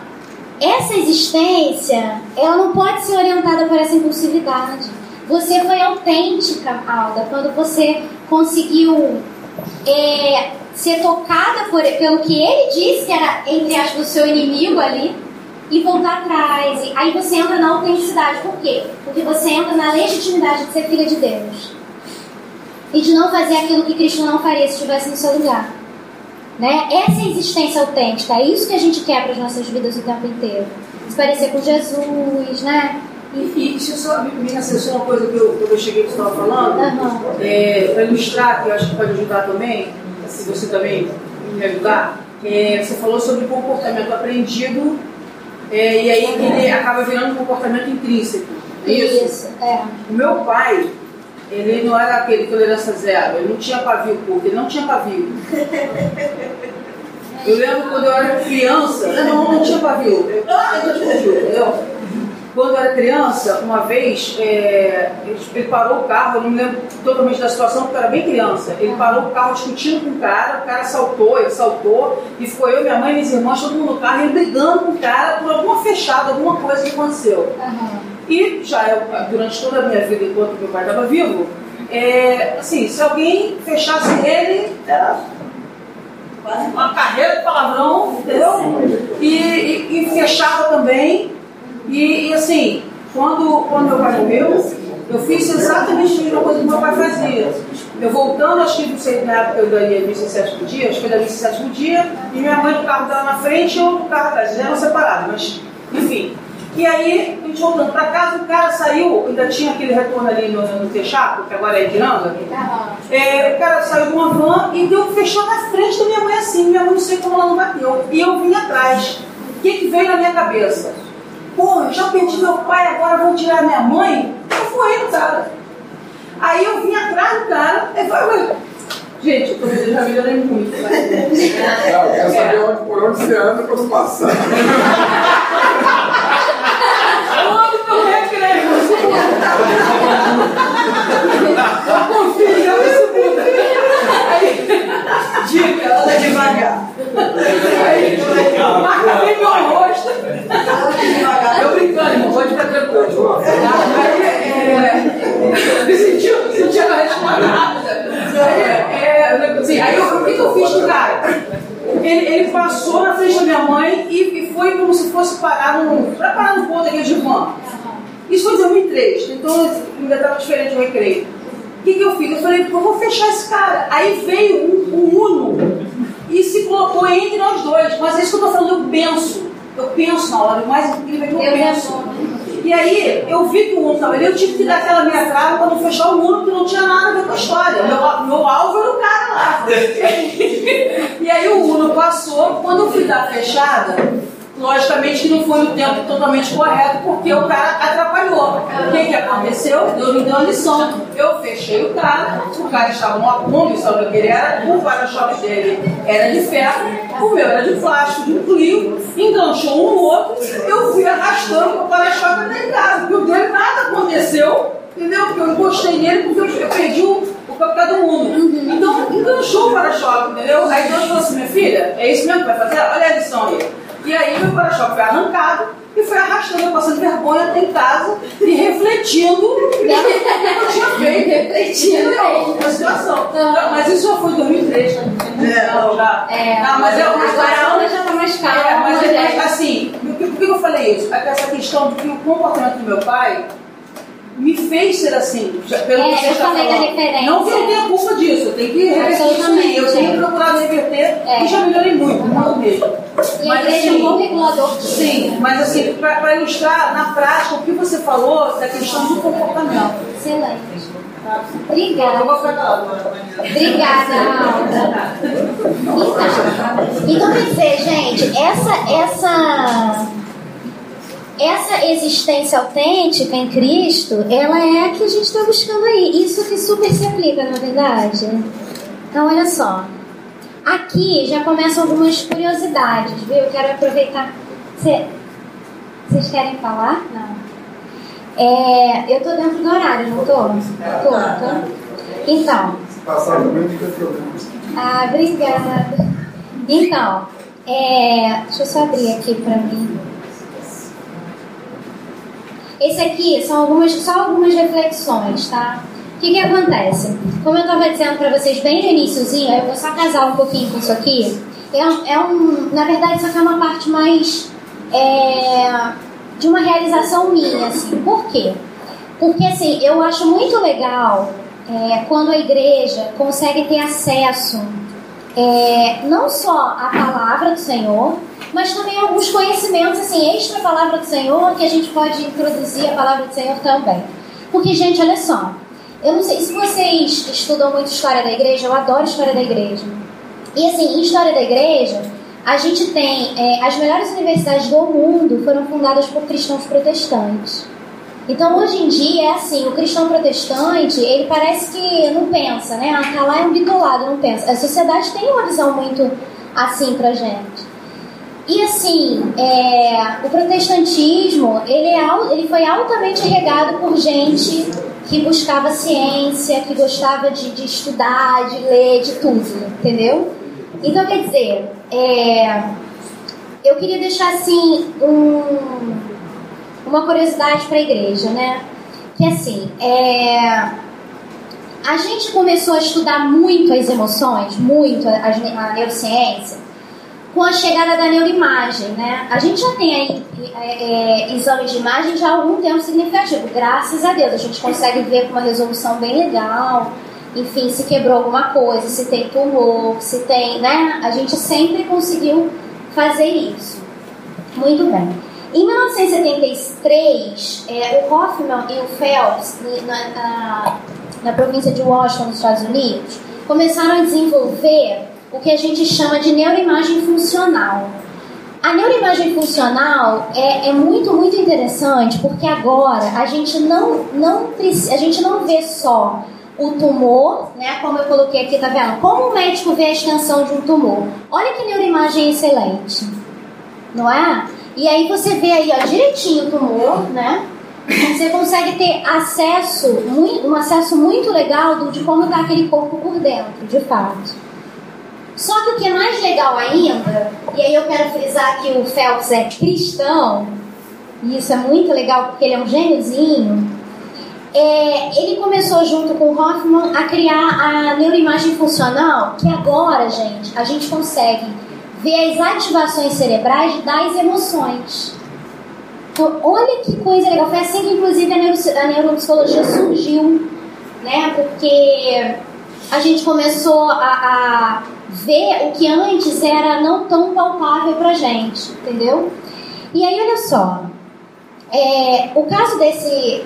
essa existência, ela não pode ser orientada por essa impulsividade. Você foi autêntica, Alda, quando você conseguiu é, ser tocada por, pelo que ele disse que era, entre aspas, o seu inimigo ali, e voltar atrás. E aí você entra na autenticidade. Por quê? Porque você entra na legitimidade de ser filha de Deus. E de não fazer aquilo que Cristo não faria se estivesse no seu lugar. Né? Essa é a existência autêntica. É isso que a gente quer para as nossas vidas o tempo inteiro. Se parecer com Jesus, né? E, e deixa eu só me acessou uma coisa que eu, quando eu cheguei que você estava falando, Uhum. é, para ilustrar, que eu acho que pode ajudar também, se você também me ajudar, é, você falou sobre comportamento aprendido é, e aí ele acaba virando um comportamento intrínseco. é Isso? Isso, é. O meu pai, ele não era aquele tolerância zero, ele não tinha pavio curto, ele não tinha pavio. Eu lembro quando eu era criança, não, não tinha pavio. Eu, ah, eu tinha pavio, entendeu? Quando eu era criança, uma vez, é, ele, ele parou o carro, eu não me lembro totalmente da situação, porque eu era bem criança. Ele parou o carro discutindo com o cara, o cara saltou, ele saltou, e ficou eu, minha mãe, minhas irmãs, todo mundo no carro, ele brigando com o cara por alguma fechada, alguma coisa que aconteceu. Uhum. E já eu, durante toda a minha vida, enquanto meu pai estava vivo, é, assim, se alguém fechasse ele, era uma carreira de palavrão, entendeu? E, e, e fechava também. E, e, assim, quando, quando meu pai morreu, eu fiz exatamente a mesma coisa que meu pai fazia. Eu voltando, acho que não sei, na época eu daria missa sétimo dia, acho que foi da missa sétimo dia, e minha mãe do carro dela na frente e eu no carro atrás, eles eram separados, mas enfim. E aí, a gente voltando para casa, o cara saiu, ainda tinha aquele retorno ali no, no Texaco, que agora é Ipiranga. É, o cara saiu de uma van e deu, fechou na frente da minha mãe assim. Minha mãe não sei como ela não bateu. E eu vim atrás. O que, que veio na minha cabeça? Pô, já perdi meu pai, agora vou tirar minha mãe? Eu fui, cara. Aí eu vim atrás do cara, e falei, Gente, eu já melhorei muito. Mas... Não, eu quero saber onde, por onde você anda para os passar. Onde que eu recreio? Eu confio, eu me segunda. Aí, dica, anda devagar. Aí, marca bem meu rosto pode ficar tranquilo, João. É, é, é. Aí, sentiu, sentiu uma resposta rápida. É, assim, aí eu, o que, que eu fiz com o cara? Ele, ele, passou na frente da minha mãe e, e foi como se fosse parar num. para parar no ponto aqui de van. Isso foi em 2003, então ainda estava diferente do recreio. O que, que eu fiz? Eu falei, eu vou fechar esse cara. Aí veio o um, um Uno e se colocou entre nós dois. Mas é isso que eu estou falando, eu penso. Eu penso na hora, o mais incrível é que eu, eu penso. E aí eu vi que o Uno estava ali, eu tive que dar aquela minha trava para não fechar o Uno, porque não tinha nada a ver com a história. Meu, meu alvo era o cara lá. e aí o Uno passou, quando eu fui dar fechada, Logicamente não foi o tempo totalmente correto, porque o cara atrapalhou. O que, que aconteceu? Eu me dei uma lição. Eu fechei o cara, o cara estava numa Kombi, sabe o que ele era? O para-choque dele era de ferro, o meu era de plástico, de Clio, enganchou um no outro, eu fui arrastando o para-choque até em casa, porque o dele nada aconteceu, entendeu? Porque eu encostei nele porque eu perdi o, o capitão do mundo. Uhum. Então, enganchou o para-choque, entendeu? Aí Deus falou assim, minha filha, é isso mesmo que vai fazer? Olha a lição aí. E aí meu para-choque foi arrancado e foi arrastando, passando vergonha até em casa e refletindo o que eu tinha feito, refletindo a situação. Então, mas isso já foi em 2003, né? É, não, já. É, não, mas eu, agora a onda já está mais calma. É, mas, é, assim, por que eu falei isso? É essa questão de que o comportamento do meu pai me fez ser assim. Pelo é, que você eu falei falando. da referência. Não que eu tenha culpa disso, eu tenho que reverter isso aí. Eu tenho procurado reverter é. e já melhorei muito, muito mesmo. E mas, a igreja assim, é um bom regulador. Sim, mas assim, para ilustrar na prática o que você falou da questão do comportamento. Excelente. Obrigada. Obrigada, Alda. Então, então, quer dizer, gente, essa, essa essa existência autêntica em Cristo, ela é a que a gente está buscando aí. Isso que super se aplica, na verdade. Então, olha só. Aqui já começam algumas curiosidades, viu? Eu quero aproveitar. Cê... Vocês querem falar? Não. É, eu tô dentro do horário, não tô? Tô, tô. Então. Passar também fica problema. Ah, obrigada. Então, é, deixa eu só abrir aqui para mim. Esse aqui são algumas, só algumas reflexões, tá? O que, que acontece? Como eu estava dizendo para vocês bem no iníciozinho, eu vou só casar um pouquinho com isso aqui. É, é um, na verdade, isso aqui é uma parte mais é, de uma realização minha, assim. Por quê? Porque, assim, eu acho muito legal é, quando a igreja consegue ter acesso é, não só à palavra do Senhor, mas também alguns conhecimentos, assim, extra palavra do Senhor, que a gente pode introduzir a palavra do Senhor também. Porque, gente, olha só, eu não sei se vocês estudam muito história da igreja, eu adoro história da igreja. E assim, em história da igreja, a gente tem é, as melhores universidades do mundo foram fundadas por cristãos protestantes. Então, hoje em dia, é assim, o cristão protestante, ele parece que não pensa, né? Ah, tá lá é um bitolado, não pensa. A sociedade tem uma visão muito assim pra gente. E assim, é, o protestantismo ele, é, ele foi altamente regado por gente que buscava ciência, que gostava de, de estudar, de ler, de tudo, entendeu? Então, quer dizer, é, eu queria deixar assim um, uma curiosidade para a igreja, né? Que assim, é, a gente começou a estudar muito as emoções, muito a, a neurociência, com a chegada da neuroimagem, né? A gente já tem aí é, é, exames de imagem já há algum tempo significativo, graças a Deus. A gente consegue ver com uma resolução bem legal, enfim, se quebrou alguma coisa, se tem tumor, se tem, né? A gente sempre conseguiu fazer isso. Muito bem. Em 1973, é, o Hoffman e o Phelps, na, na, na província de Washington, nos Estados Unidos, começaram a desenvolver o que a gente chama de neuroimagem funcional. A neuroimagem funcional é, é, muito, muito interessante porque agora a gente não, não, a gente não vê só o tumor, né? Como eu coloquei aqui, tá vendo? Como o médico vê a extensão de um tumor? Olha que neuroimagem excelente, não é? E aí você vê aí, ó, direitinho o tumor, né? Você consegue ter acesso, um acesso muito legal de como está aquele corpo por dentro, de fato. Só que o que é mais legal ainda, e aí eu quero frisar que o Phelps é cristão, e isso é muito legal porque ele é um gêniozinho, é, ele começou junto com o Hoffman a criar a neuroimagem funcional, que agora, gente, a gente consegue vê as ativações cerebrais das emoções. Então, olha que coisa legal. Foi assim que, inclusive, a, neuro, a neuropsicologia surgiu, né? Porque a gente começou a, a ver o que antes era não tão palpável pra gente, entendeu? E aí, olha só. É, o caso desse.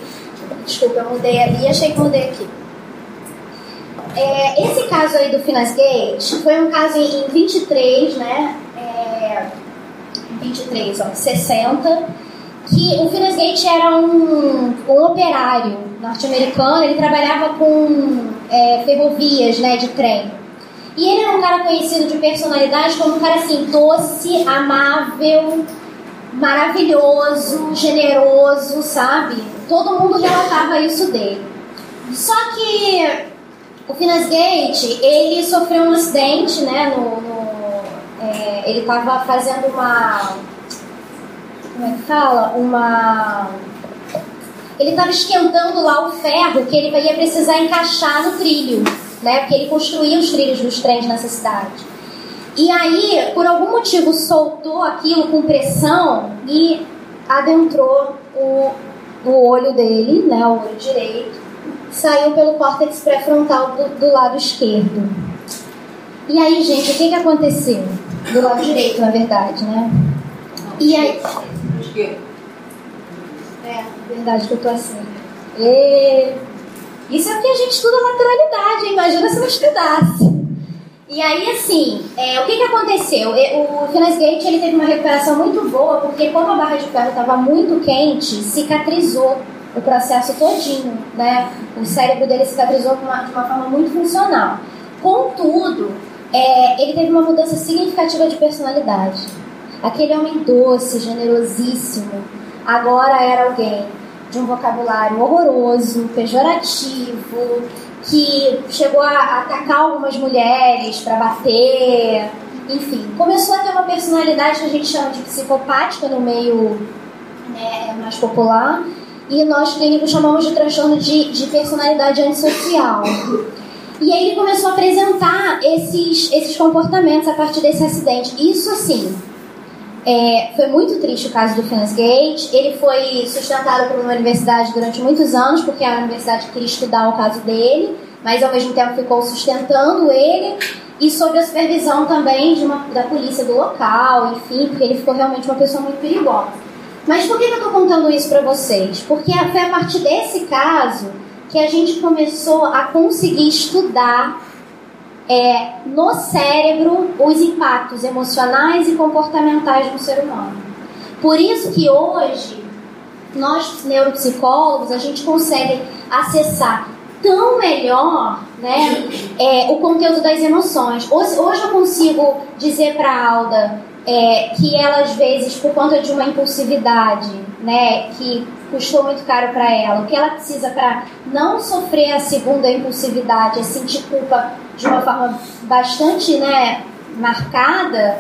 Desculpa, eu mudei ali, achei que mudei aqui. É, esse caso aí do Finas Gate foi um caso em 23, né? É, 23, ó, 60, que o Finas Gate era um, um operário norte-americano, ele trabalhava com é, ferrovias, né, de trem. E ele era um cara conhecido de personalidade como um cara assim, doce, amável, maravilhoso, generoso, sabe? Todo mundo relatava isso dele. Só que o Finas Gate, ele sofreu um acidente, né? No, no é, ele estava fazendo uma. Como é que fala? Uma. Ele estava esquentando lá o ferro que ele ia precisar encaixar no trilho, né? Porque ele construía os trilhos dos trens nessa cidade. E aí, por algum motivo, soltou aquilo com pressão e adentrou o, o olho dele, né, o olho direito, saiu pelo córtex pré-frontal do, do, lado esquerdo. E aí, gente, o que, que aconteceu? Do lado direito, na verdade, né? E aí. É, verdade que eu tô assim. E... Isso é porque a gente estuda lateralidade, imagina se não estudasse. E aí, assim, é, o que, que aconteceu? O Finas Gate ele teve uma recuperação muito boa, porque como a barra de ferro estava muito quente, cicatrizou o processo todinho, né? O cérebro dele cicatrizou de uma, de uma forma muito funcional. Contudo, é, ele teve uma mudança significativa de personalidade. Aquele homem doce, generosíssimo, agora era alguém de um vocabulário horroroso, pejorativo, que chegou a atacar algumas mulheres para bater, enfim, começou a ter uma personalidade que a gente chama de psicopática no meio né, mais popular e nós clínicos chamamos de transtorno de, de personalidade antissocial. E aí ele começou a apresentar esses, esses comportamentos a partir desse acidente. Isso assim, é, foi muito triste o caso do Finance Gate. Ele foi sustentado por uma universidade durante muitos anos, porque a universidade queria estudar o caso dele, mas ao mesmo tempo ficou sustentando ele e sob a supervisão também de uma, da polícia do local, enfim, porque ele ficou realmente uma pessoa muito perigosa. Mas por que, que eu estou contando isso para vocês? Porque foi a partir desse caso que a gente começou a conseguir estudar é, no cérebro os impactos emocionais e comportamentais no ser humano. Por isso que hoje nós neuropsicólogos a gente consegue acessar tão melhor né, é, o conteúdo das emoções. Hoje, hoje eu consigo dizer para a Alda é, que ela às vezes por conta de uma impulsividade, né, que custou muito caro para ela, o que ela precisa para não sofrer a segunda impulsividade, é sentir culpa de uma forma bastante, né, marcada,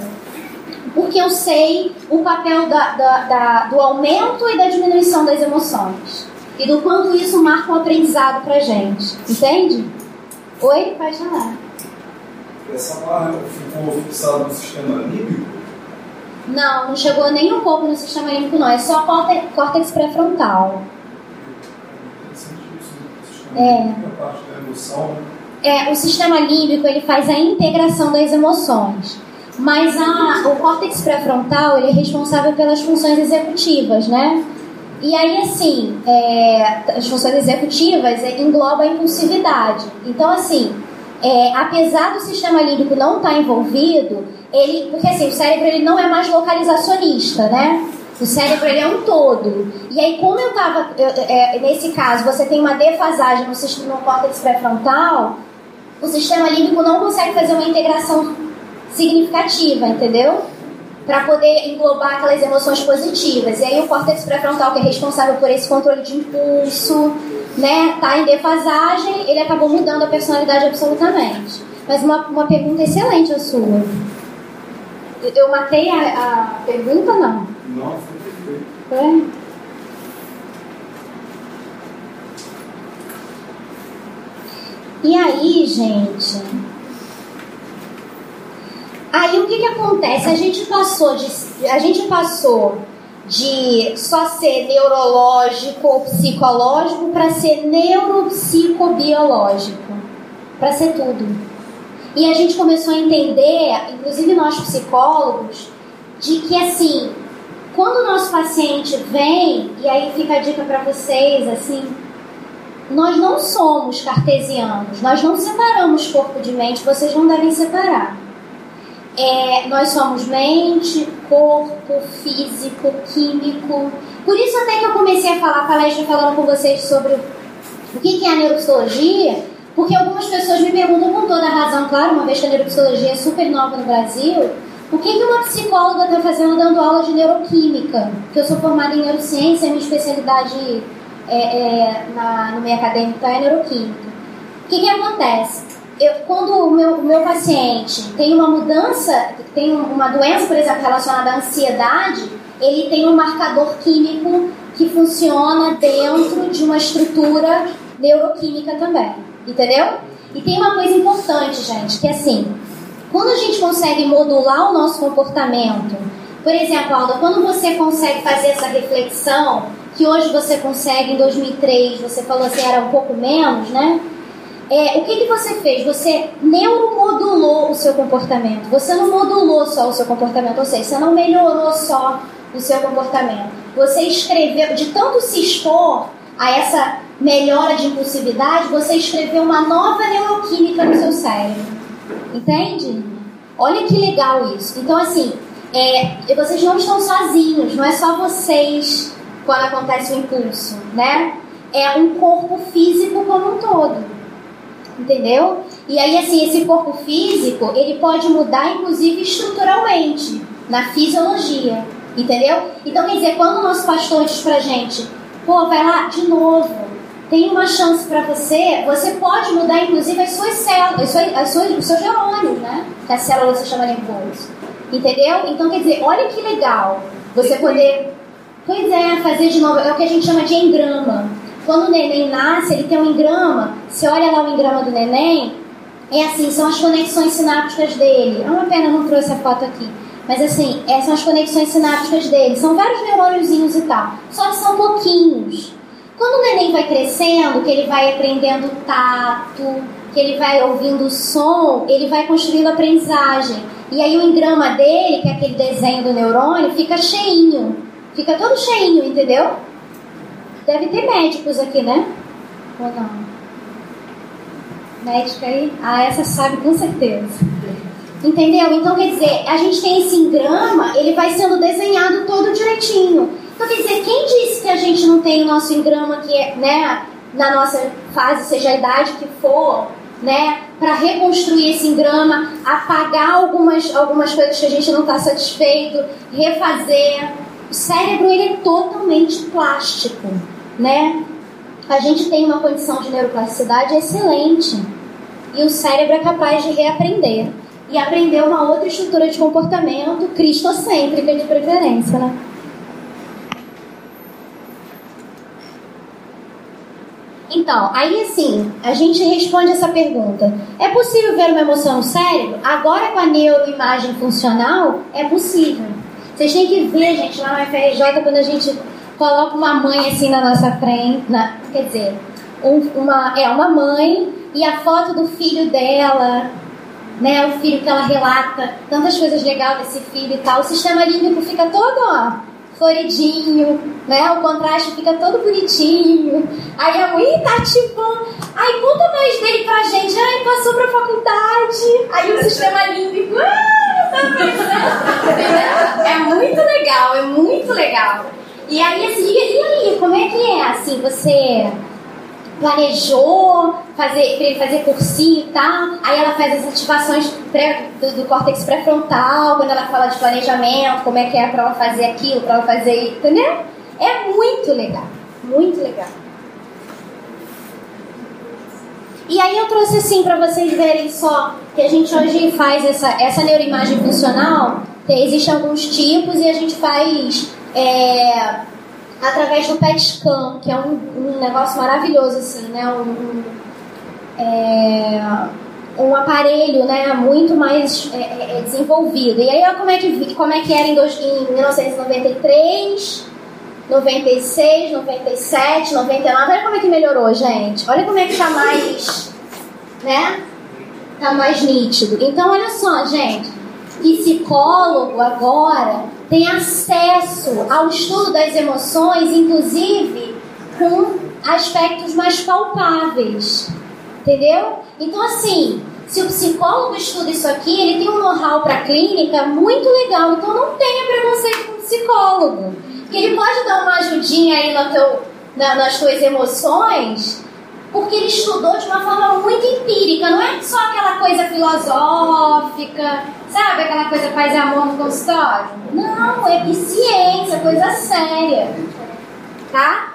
porque eu sei o papel da, da, da, do aumento e da diminuição das emoções e do quanto isso marca um aprendizado para gente, entende? Oi, pode falar. Essa barra ficou fixada no sistema límbico? Não, não chegou nem um pouco no sistema límbico, não. É só córtex pré-frontal. É. É, o sistema límbico ele faz a integração das emoções, mas a, o córtex pré-frontal ele é responsável pelas funções executivas, né? E aí, assim, é, as funções executivas é, engloba a impulsividade. Então, assim, é, apesar do sistema límbico não estar tá envolvido, ele, porque assim, o cérebro ele não é mais localizacionista, né? O cérebro ele é um todo. E aí, como eu estava, é, nesse caso, você tem uma defasagem no, sistema, no córtex pré-frontal, o sistema límbico não consegue fazer uma integração significativa, entendeu? Para poder englobar aquelas emoções positivas. E aí, o córtex pré-frontal, que é responsável por esse controle de impulso, né, tá em defasagem, ele acabou mudando a personalidade absolutamente. Mas uma, uma pergunta excelente a sua. Eu matei a, a pergunta não? Não, foi perfeito. Foi? E aí, gente, Aí o que, que acontece? A gente passou de, a gente passou de só ser neurológico ou psicológico para ser neuropsicobiológico, para ser tudo. E a gente começou a entender, inclusive nós psicólogos, de que assim, quando o nosso paciente vem, e aí fica a dica para vocês, assim, nós não somos cartesianos, nós não separamos corpo de mente, vocês não devem separar. É, nós somos mente, corpo, físico, químico. Por isso até que eu comecei a falar a palestra falando com vocês sobre o que é a neuropsicologia, porque algumas pessoas me perguntam com toda razão, claro, uma vez que a neuropsicologia é super nova no Brasil, o que, uma psicóloga está fazendo dando aula de neuroquímica? Porque eu sou formada em neurociência, minha especialidade é, é, na, no meio acadêmico é neuroquímica. O que, que acontece? Eu, quando o meu, o meu paciente tem uma mudança, tem uma doença, por exemplo, relacionada à ansiedade, ele tem um marcador químico que funciona dentro de uma estrutura neuroquímica também. Entendeu? E tem uma coisa importante, gente, que é assim, quando a gente consegue modular o nosso comportamento, por exemplo, Alda, quando você consegue fazer essa reflexão, que hoje você consegue, em 2003, você falou assim, era um pouco menos, né? É, o que, que você fez? Você neuromodulou o seu comportamento. Você não modulou só o seu comportamento, ou seja, você não melhorou só o seu comportamento. Você escreveu, de tanto se expor a essa melhora de impulsividade, você escreveu uma nova neuroquímica no seu cérebro. Entende? Olha que legal isso. Então, assim, é, vocês não estão sozinhos, não é só vocês quando acontece o impulso, né? É um corpo físico como um todo. Entendeu? E aí, assim, esse corpo físico, ele pode mudar, inclusive, estruturalmente, na fisiologia. Entendeu? Então, quer dizer, quando o nosso pastor diz pra gente, pô, vai lá de novo, tem uma chance para você, você pode mudar inclusive as suas células, as suas, as suas, os seus neurônios, né? Que a célula se chama impulso. Entendeu? Então quer dizer, olha que legal você poder, pois é, fazer de novo, é o que a gente chama de engrama. Quando o neném nasce, ele tem um engrama, você olha lá o engrama do neném, é assim, são as conexões sinápticas dele. É uma pena não trouxe a foto aqui. Mas assim, essas são as conexões sinápticas dele. São vários neurôniozinhos e tal. Só que são pouquinhos. Quando o neném vai crescendo, que ele vai aprendendo tato, que ele vai ouvindo som, ele vai construindo aprendizagem. E aí o engrama dele, que é aquele desenho do neurônio, fica cheinho. Fica todo cheinho, entendeu? Deve ter médicos aqui, né? Ou não? Médica aí? Ah, essa sabe com certeza. Entendeu? Então, quer dizer, a gente tem esse engrama, ele vai sendo desenhado todo direitinho. Então, quer dizer, quem disse que a gente não tem o nosso engrama que é, né, na nossa fase, seja a idade que for, né, para reconstruir esse engrama, apagar algumas, algumas coisas que a gente não está satisfeito, refazer. O cérebro ele é totalmente plástico, né? A gente tem uma condição de neuroplasticidade excelente e o cérebro é capaz de reaprender e aprender uma outra estrutura de comportamento cristocêntrica de preferência, né? Então, aí assim, a gente responde essa pergunta: é possível ver uma emoção no cérebro? Agora com a neuroimagem funcional, é possível. Vocês têm que ver, gente, lá no FRJ, quando a gente coloca uma mãe assim na nossa frente, na, quer dizer, um, uma, é uma mãe e a foto do filho dela, né, o filho que ela relata, tantas coisas legais desse filho e tal, o sistema límbico fica todo, ó, floridinho, né? O contraste fica todo bonitinho. Aí a mãe tá tipo, ai, conta mais dele pra gente. Ai, passou pra faculdade. Aí o sistema límbico, ah, tá É muito legal, é muito legal. E aí, assim, e aí, como é que é, assim, você planejou fazer, pra ele fazer cursinho e tal. Aí ela faz as ativações pré, do, do córtex pré-frontal, quando ela fala de planejamento, como é que é pra ela fazer aquilo, pra ela fazer. Entendeu? É muito legal. Muito legal. E aí eu trouxe assim para vocês verem só que a gente hoje faz essa, essa neuroimagem funcional. Existem alguns tipos e a gente faz é, através do PET scan, que é um, um negócio maravilhoso, assim, né? Um, um, é, um aparelho né, muito mais é, é, é desenvolvido. E aí, como é que, como é que era em, dois, em 1993, 96, 97, 99. Olha como é que melhorou, gente. Olha como é que tá mais, né? Tá mais nítido. Então, olha só, gente. Psicólogo agora tem acesso ao estudo das emoções, inclusive com aspectos mais palpáveis. Entendeu? Então, assim, se o psicólogo estuda isso aqui, ele tem um know-how para clínica muito legal. Então, não tenha preconceito com o psicólogo. Que ele pode dar uma ajudinha aí no teu, na, nas tuas emoções, porque ele estudou de uma forma muito empírica. Não é só aquela coisa filosófica, sabe? Aquela coisa paz e amor no consultório. Não, é ciência, coisa séria. Tá?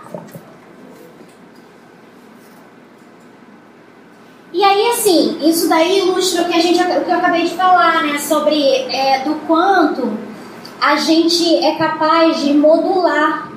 E aí, assim, isso daí ilustra o que, a gente, o que eu acabei de falar, né? Sobre é, do quanto a gente é capaz de modular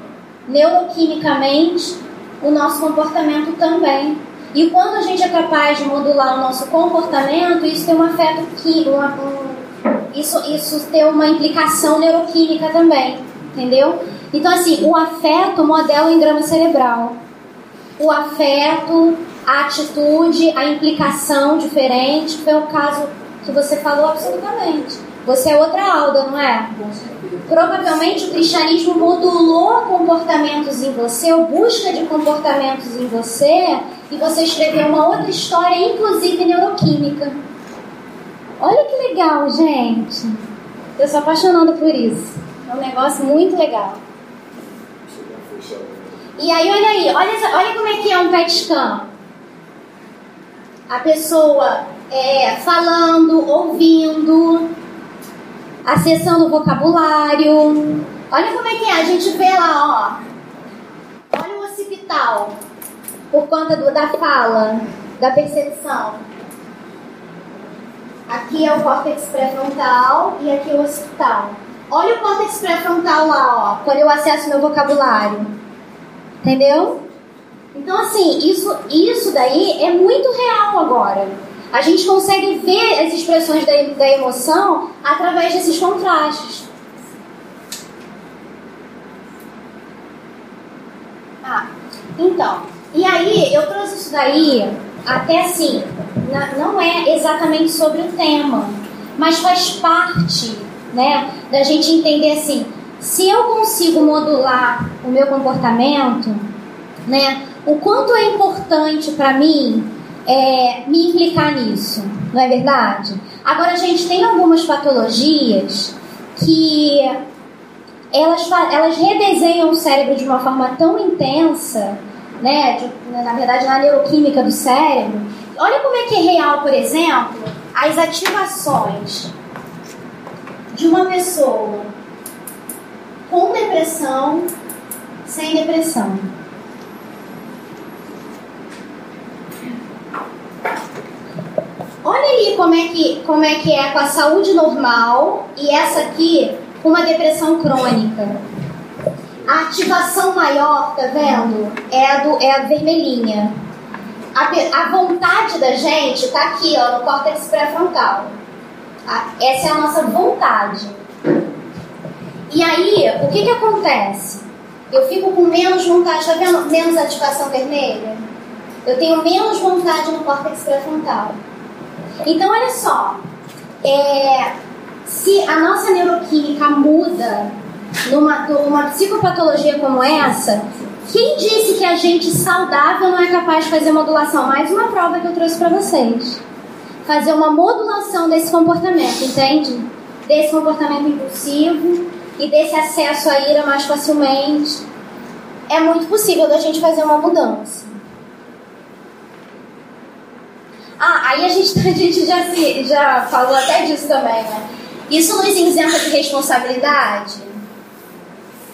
neuroquimicamente o nosso comportamento também. E quando a gente é capaz de modular o nosso comportamento, isso tem um afeto químico, um, isso, isso tem uma implicação neuroquímica também, entendeu? Então, assim, o afeto modela o engrama cerebral. O afeto a atitude, a implicação diferente. Foi o caso que você falou absolutamente. Você é outra Alda, não é? Provavelmente o cristianismo modulou comportamentos em você, ou busca de comportamentos em você, e você escreveu uma outra história, inclusive neuroquímica. Olha que legal, gente. Eu sou apaixonada por isso. É um negócio muito legal. E aí, olha aí, olha, olha como é que é um pet scan a pessoa é, falando, ouvindo, acessando o vocabulário. Olha como é que é, a gente vê lá, ó. Olha o occipital, por conta do, da fala, da percepção. Aqui é o córtex pré-frontal e aqui é o occipital. Olha o córtex pré-frontal lá, ó, quando eu acesso meu vocabulário. Entendeu? Então, assim, isso, isso daí é muito real agora. A gente consegue ver as expressões da, da emoção através desses contrastes. Ah, então, e aí eu trouxe isso daí até assim, não é exatamente sobre o tema, mas faz parte, né, da gente entender assim, se eu consigo modular o meu comportamento, né, o quanto é importante para mim é, me implicar nisso, não é verdade? Agora, gente, tem algumas patologias que elas, elas redesenham o cérebro de uma forma tão intensa, né? De, na verdade, na neuroquímica do cérebro. Olha como é que é real, por exemplo, as ativações de uma pessoa com depressão, sem depressão. Olha ali como é que, como é, que é com a saúde normal e essa aqui com uma depressão crônica. A ativação maior, tá vendo? É a, do, é a vermelhinha. A, a vontade da gente tá aqui, ó, no córtex pré-frontal. Tá? Essa é a nossa vontade. E aí, o que que acontece? Eu fico com menos vontade, tá vendo? Menos ativação vermelha? Eu tenho menos vontade no córtex pré-frontal. Então, olha só, é, se a nossa neuroquímica muda numa, numa psicopatologia como essa, quem disse que a gente saudável não é capaz de fazer modulação? Mais uma prova que eu trouxe para vocês. Fazer uma modulação desse comportamento, entende? Desse comportamento impulsivo e desse acesso à ira mais facilmente. É muito possível da gente fazer uma mudança. Ah, aí a gente, a gente já, se, já falou até disso também, né? Isso nos isenta de responsabilidade?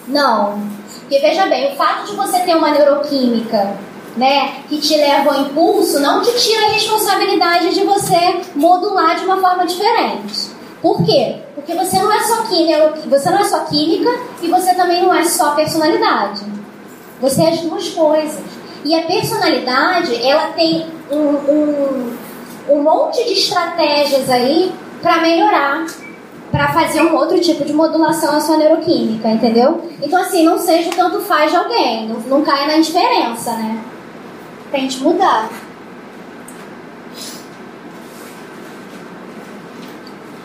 Não. Porque veja bem, o fato de você ter uma neuroquímica né, que te leva ao impulso não te tira a responsabilidade de você modular de uma forma diferente. Por quê? Porque você não é só química, você não é só química e você também não é só personalidade. Você é as duas coisas. E a personalidade, ela tem um, um, um monte de estratégias aí para melhorar, para fazer um outro tipo de modulação na sua neuroquímica, entendeu? Então, assim, não seja o tanto faz de alguém, não, não caia na indiferença, né? Tente mudar.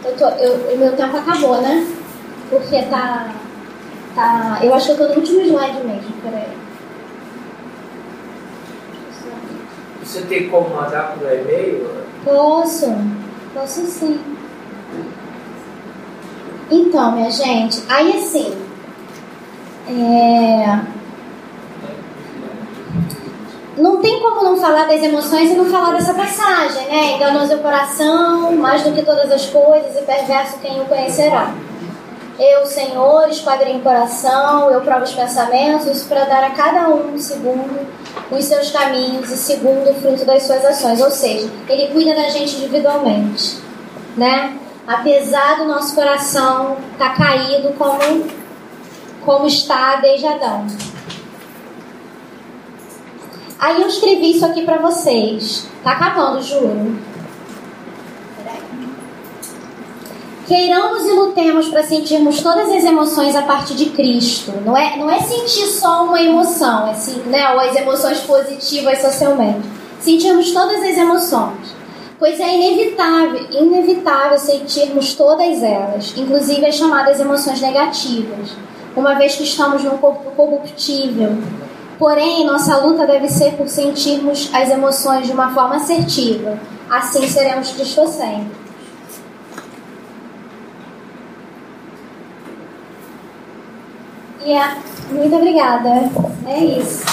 Eu tô, eu, o meu tempo acabou, né? Porque tá. tá eu acho que eu tô no último slide mesmo, peraí. Você tem como mandar por e-mail? Posso, posso sim. Então, minha gente, aí assim. É... Não tem como não falar das emoções e não falar dessa passagem, né? Enganoso é o coração, mais do que todas as coisas, e perverso quem o conhecerá. Eu, Senhor, esquadrinho o coração, eu provo os pensamentos, para dar a cada um segundo os seus caminhos e segundo o fruto das suas ações. Ou seja, Ele cuida da gente individualmente, né? Apesar do nosso coração estar tá caído como, como está desde Adão. Aí eu escrevi isso aqui para vocês. Tá acabando, juro. Queiramos e lutemos para sentirmos todas as emoções a partir de Cristo. Não é, não é sentir só uma emoção, assim, né, ou as emoções positivas socialmente. Sentirmos todas as emoções. Pois é inevitável, inevitável sentirmos todas elas, inclusive as chamadas emoções negativas, uma vez que estamos num corpo corruptível. Porém, nossa luta deve ser por sentirmos as emoções de uma forma assertiva. Assim seremos Cristo Muito obrigada. É isso.